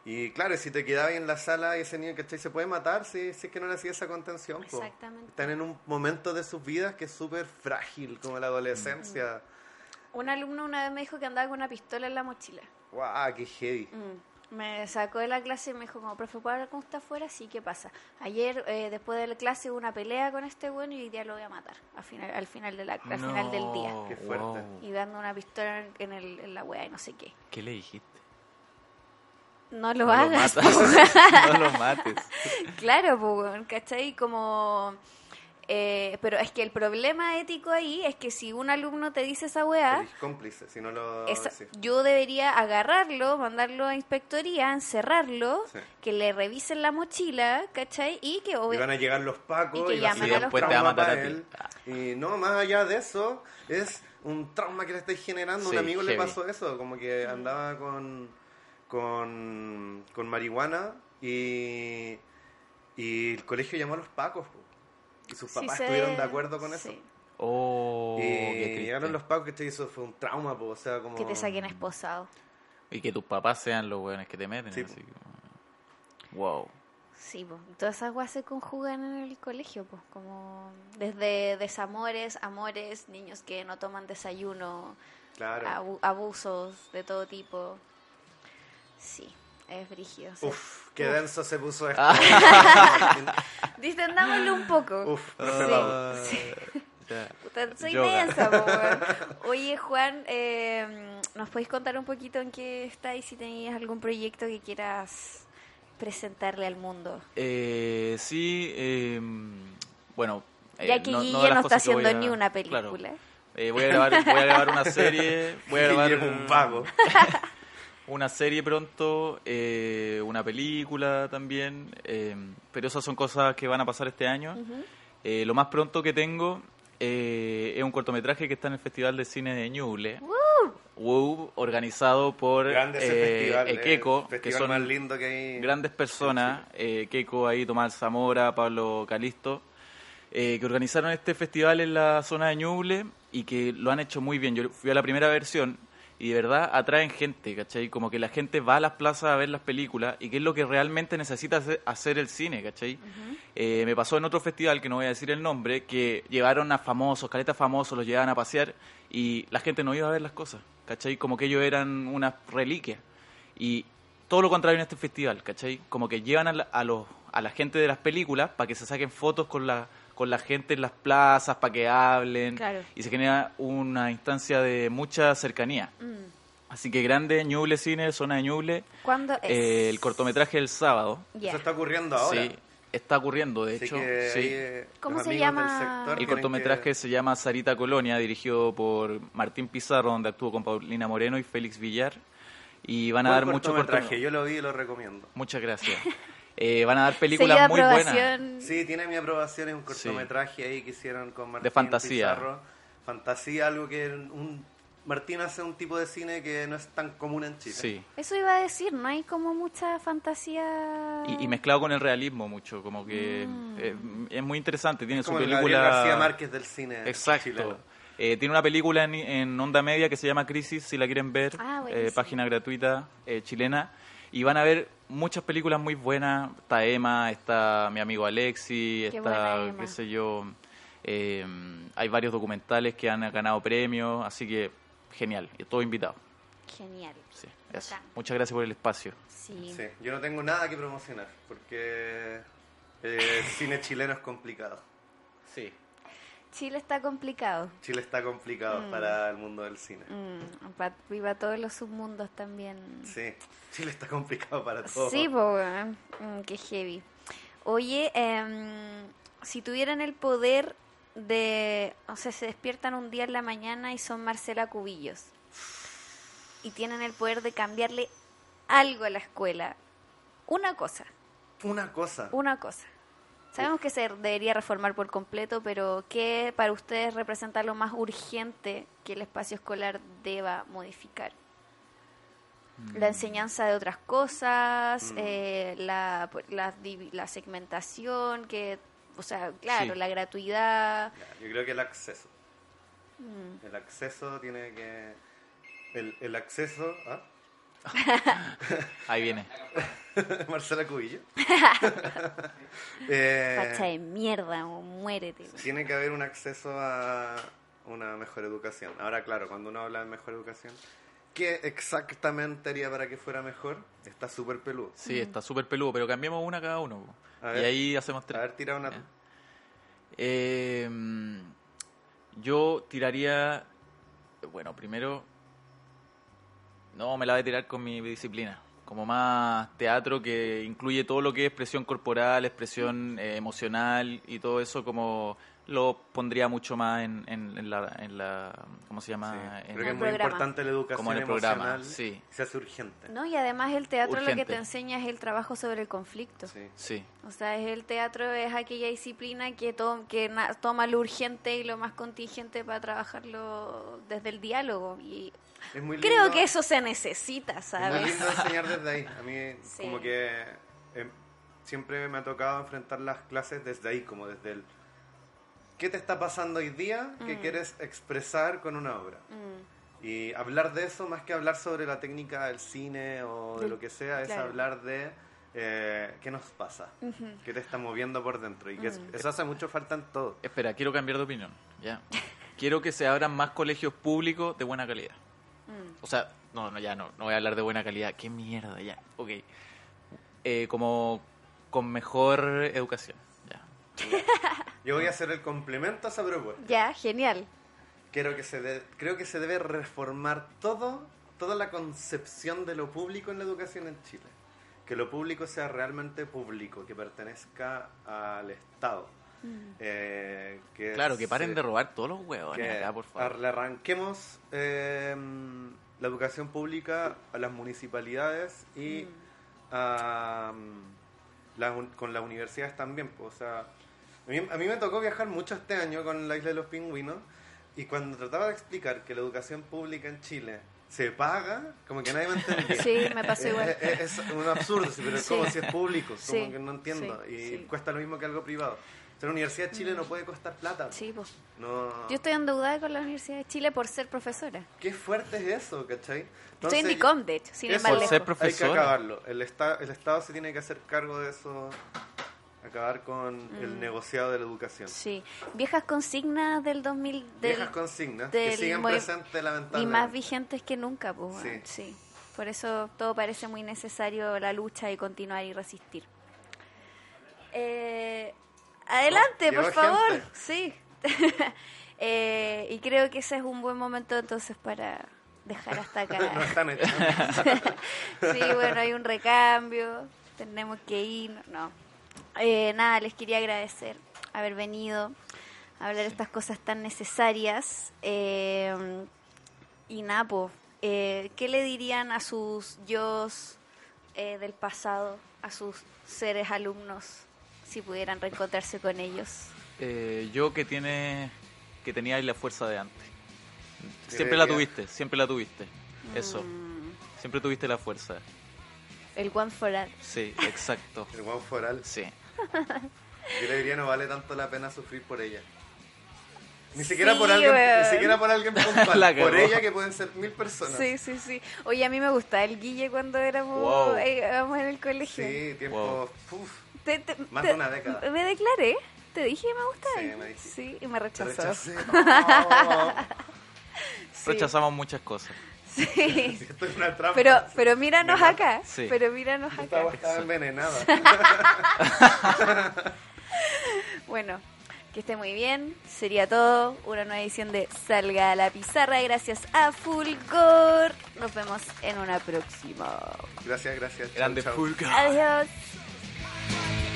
y claro, si te quedabas ahí en la sala y ese niño, ¿cachai? Se puede matar si, si es que no le hacía esa contención. po. Exactamente. Están en un momento de sus vidas que es súper frágil, como la adolescencia. Un alumno una vez me dijo que andaba con una pistola en la mochila. ¡Guau! ¡Qué heavy! Mm. Me sacó de la clase y me dijo, como, profe, ¿puedo hablar con usted afuera? Sí, ¿qué pasa? Ayer, eh, después de la clase, hubo una pelea con este bueno y hoy día lo voy a matar al final, al final, de la, al final del día. Qué fuerte. wow. Y dando una pistola en, el, en la wea y no sé qué. ¿Qué le dijiste? No lo No hagas. matas. po. *laughs* no lo mates. claro, pues, ¿cachai? Como... Eh, pero es que el problema ético ahí es que si un alumno te dice esa weá, Eres cómplice, si no lo esa- decís. yo debería agarrarlo, mandarlo a inspectoría, encerrarlo, Sí. que le revisen la mochila, ¿cachai? Y que Y van a llegar los pacos Y que y, va a los después te va a trauma matar a ti. Y no, más allá de eso, es un trauma que le estáis generando. Sí, un amigo le pasó eso, como que andaba con, con, con marihuana y, y el colegio llamó a los pacos. po. Y sus papás estuvieron de acuerdo con eso. sí, Oh, triste. llegaron los pacos, que eso fue un trauma, po, o sea, como... que te saquen esposado. Y que tus papás sean los weones que te meten. Sí, así que- Wow. Sí, pues, todas esas weas se conjugan en el colegio, pues, como desde desamores, amores, niños que no toman desayuno, Claro. abu- abusos de todo tipo. Sí, es brígido. sí. Uf, qué denso se puso esto. *laughs* Distendámoslo un poco. Uf, profe Pau. Sí, sí. Ya. Puta, soy Yoga. densa, po. *laughs* Oye, Juan, eh, ¿nos podéis contar un poquito en qué estáis? Si tenías algún proyecto que quieras presentarle al mundo. Eh, sí, eh, bueno. eh, Ya que no- Guille no, las está haciendo a- ni una claro. película. Eh, voy, a grabar, voy a grabar una serie. Voy a *laughs* grabar un vago. Una serie pronto, eh, una película también. eh, pero esas son cosas que van a pasar este año. Eh, lo más pronto que tengo eh, es un cortometraje que está en el Festival de Cine de Ñuble. WOW, organizado por eh, festival. Keiko, el que festival son más lindo que hay. grandes personas, eh, Keiko ahí, Tomás Zamora, Pablo Calisto, eh, que organizaron este festival en la zona de Ñuble y que lo han hecho muy bien. Yo fui a la primera versión y de verdad atraen gente, ¿cachai? Como que la gente va a las plazas a ver las películas y que es lo que realmente necesita hacer, el cine, ¿cachai? Eh, me pasó en otro festival, que no voy a decir el nombre, que llevaron a famosos, caletas famosos, los llevaban a pasear y la gente no iba a ver las cosas, ¿cachai? Como que ellos eran una reliquia. Y todo lo contrario en este festival, ¿cachai? Como que llevan a la, a los, a la gente de las películas para que se saquen fotos con la, con la gente en las plazas, para que hablen. Claro. Y se genera una instancia de mucha cercanía. Mm. Así que grande, Ñuble Cine, zona de Ñuble. ¿Cuándo es? Eh, el cortometraje el sábado. Ya. Eso está ocurriendo ahora. Sí, está ocurriendo, de Así hecho. que sí. eh, ¿Cómo se llama? El cortometraje que- se llama Sarita Colonia, dirigido por Martín Pizarro, donde actuó con Paulina Moreno y Félix Villar. Y van a Buen dar mucho cortometraje. Yo lo vi y lo recomiendo. Muchas gracias. *laughs* Eh, van a dar películas de muy buenas. aprobación. Sí, tiene mi aprobación. Es un cortometraje ahí que hicieron con Martín fantasía. Pizarro. Fantasía, algo que un, Martín hace un tipo de cine que no es tan común en Chile. Sí. Eso iba a decir, no hay como mucha fantasía. Y, y mezclado con el realismo mucho, como que Mm. eh, es muy interesante. Tiene Como su el película. García Márquez del cine Exacto. chileno. Eh, tiene una película en, en onda media que se llama Crisis, si la quieren ver, Ah, eh, página gratuita eh, chilena. Y van a ver muchas películas muy buenas. Está Emma, está mi amigo Alexi, Qué está, qué sé yo. eh, hay varios documentales que han ganado premios, así que genial. Y todo invitado. Genial. Sí, eso. Bacán. Muchas gracias por el espacio. Sí. Sí, yo no tengo nada que promocionar porque el cine chileno es complicado. Sí. Chile está complicado. Chile está complicado Mm. para el mundo del cine. Mm, pa- todos los submundos también. Sí, Chile está complicado para todo. Sí, weón. Mm, qué heavy. Oye, em, si tuvieran el poder de, o sea, se despiertan un día en la mañana y son Marcela Cubillos y tienen el poder de cambiarle algo a la escuela, una cosa, Una cosa. una cosa. Sabemos que se debería reformar por completo, pero ¿qué para ustedes representa lo más urgente que el espacio escolar deba modificar? La enseñanza de otras cosas, Mm. eh, la, la, segmentación, que, o sea, claro, Sí. la gratuidad. Yo creo que el acceso. Mm. El acceso tiene que... El, el acceso... ¿ah? *laughs* Ahí viene. *laughs* Marcela Cubillo. *laughs* Eh, Facha de mierda, o muérete. tiene que haber un acceso a una mejor educación. Ahora, claro, cuando uno habla de mejor educación, ¿qué exactamente haría para que fuera mejor? Está súper peludo. Sí, está súper peludo, pero cambiemos una cada uno. A Y ver. ahí hacemos A tres. ver, tira una... Eh, yo tiraría. Bueno, primero. No, me la voy a tirar con mi disciplina. Como más teatro que incluye todo lo que es expresión corporal, expresión eh, emocional y todo eso, como lo pondría mucho más en, en, en la, en la... ¿Cómo se llama? Sí, En- Creo que es el muy programa. importante la educación Como en el programa, sí. Se hace urgente. No, y además el teatro lo que te enseña es el trabajo sobre el conflicto. Sí. Sí. O sea, es el teatro es aquella disciplina que, to- que na- toma lo urgente y lo más contingente para trabajarlo desde el diálogo. Y Es muy creo lindo- que eso se necesita, Es muy ¿sabes? lindo enseñar desde ahí. A mí *laughs* Sí. como que eh, siempre me ha tocado enfrentar las clases desde ahí, como desde el... ¿Qué te está pasando hoy día que Mm. quieres expresar con una obra? Y hablar de eso, más que hablar sobre la técnica del cine o de lo que sea, es claro. hablar de eh, qué nos pasa, qué te está moviendo por dentro. Y que Mm. es- eso hace mucho falta en todo. Espera, quiero cambiar de opinión. Ya. *laughs* quiero que se abran más colegios públicos de buena calidad. Mm. O sea, no, no, ya no, no voy a hablar de buena calidad. Qué mierda, ya. Ok. Eh, como con mejor educación. Ya. *laughs* Yo voy a hacer el complemento a esa propuesta. Ya, genial. Quiero que se de- creo que se debe reformar todo, toda la concepción de lo público en la educación en Chile. Que lo público sea realmente público, que pertenezca al Estado. Eh, que Claro, que paren se- de robar todos los huevos que acá, por favor. le arranquemos eh, la educación pública a las municipalidades y a, mm, un- con las universidades también. pues, O sea, a mí, a mí me tocó viajar mucho este año con la isla de los pingüinos y cuando trataba de explicar que la educación pública en Chile se paga, como que nadie me entendía. *laughs* Sí, me pasó igual. Es, es- es un absurdo, pero es Sí. como si es público, como Sí, que no entiendo. sí, y cuesta lo mismo que algo privado. O sea, la Universidad de Chile no puede costar plata. Sí, pues. No, Yo estoy endeudada con la Universidad de Chile por ser profesora. Qué fuerte es eso, ¿cachai? Estoy en Entonces, DICOM, de hecho, sin ir más lejos. ser Hay que profesora. acabarlo. El, esta- el Estado se tiene que hacer cargo de eso. Acabar con el negociado de la educación. Sí, viejas consignas del 2000, del, Viejas consignas del que siguen presentes y lamentablemente. más vigentes que nunca, pues. Sí. sí. Por eso todo parece muy necesario la lucha y continuar y resistir. Eh, adelante, por favor. gente. Sí. *laughs* Eh, y creo que ese es un buen momento entonces para dejar hasta acá. *laughs* no están. *laughs* Sí, bueno, hay un recambio, tenemos que ir, no. Eh, nada, les quería agradecer haber venido a hablar de estas cosas tan necesarias. Eh, y nada, pues, eh, ¿qué le dirían a sus yo del pasado, a sus seres alumnos, si pudieran reencontrarse con ellos? Eh, yo que tiene que tenía ahí la fuerza de antes. Siempre la tuviste, siempre la tuviste. Eso. Mm, Siempre tuviste la fuerza. el one for all. Sí, exacto. *laughs* El guau foral. Sí. Yo le diría no vale tanto la pena sufrir por ella. Ni siquiera por alguien, ni siquiera por alguien *laughs* puntual, La por ella que pueden ser mil personas. Sí, sí, sí. Oye, a mí me gustaba el Guille cuando éramos Wow. eh, éramos en el colegio. Sí, tiempo. Wow. uf, Te- te- Más te- de una década. Me declaré. Te dije que me gustaba. Sí, me dijiste. Sí, y me te rechazó. rechacé. *laughs* No. Sí, Rechazamos muchas cosas. sí. Esto es una trampa. Pero, pero míranos acá. Sí. Pero míranos acá. estaba envenenada. *laughs* Bueno, que esté muy bien. Sería todo. Una nueva edición de Salga a la Pizarra. Gracias a Fulgor. Nos vemos en una próxima. Gracias, gracias. Chau, Grande chau. Fulga. Adiós. Bye.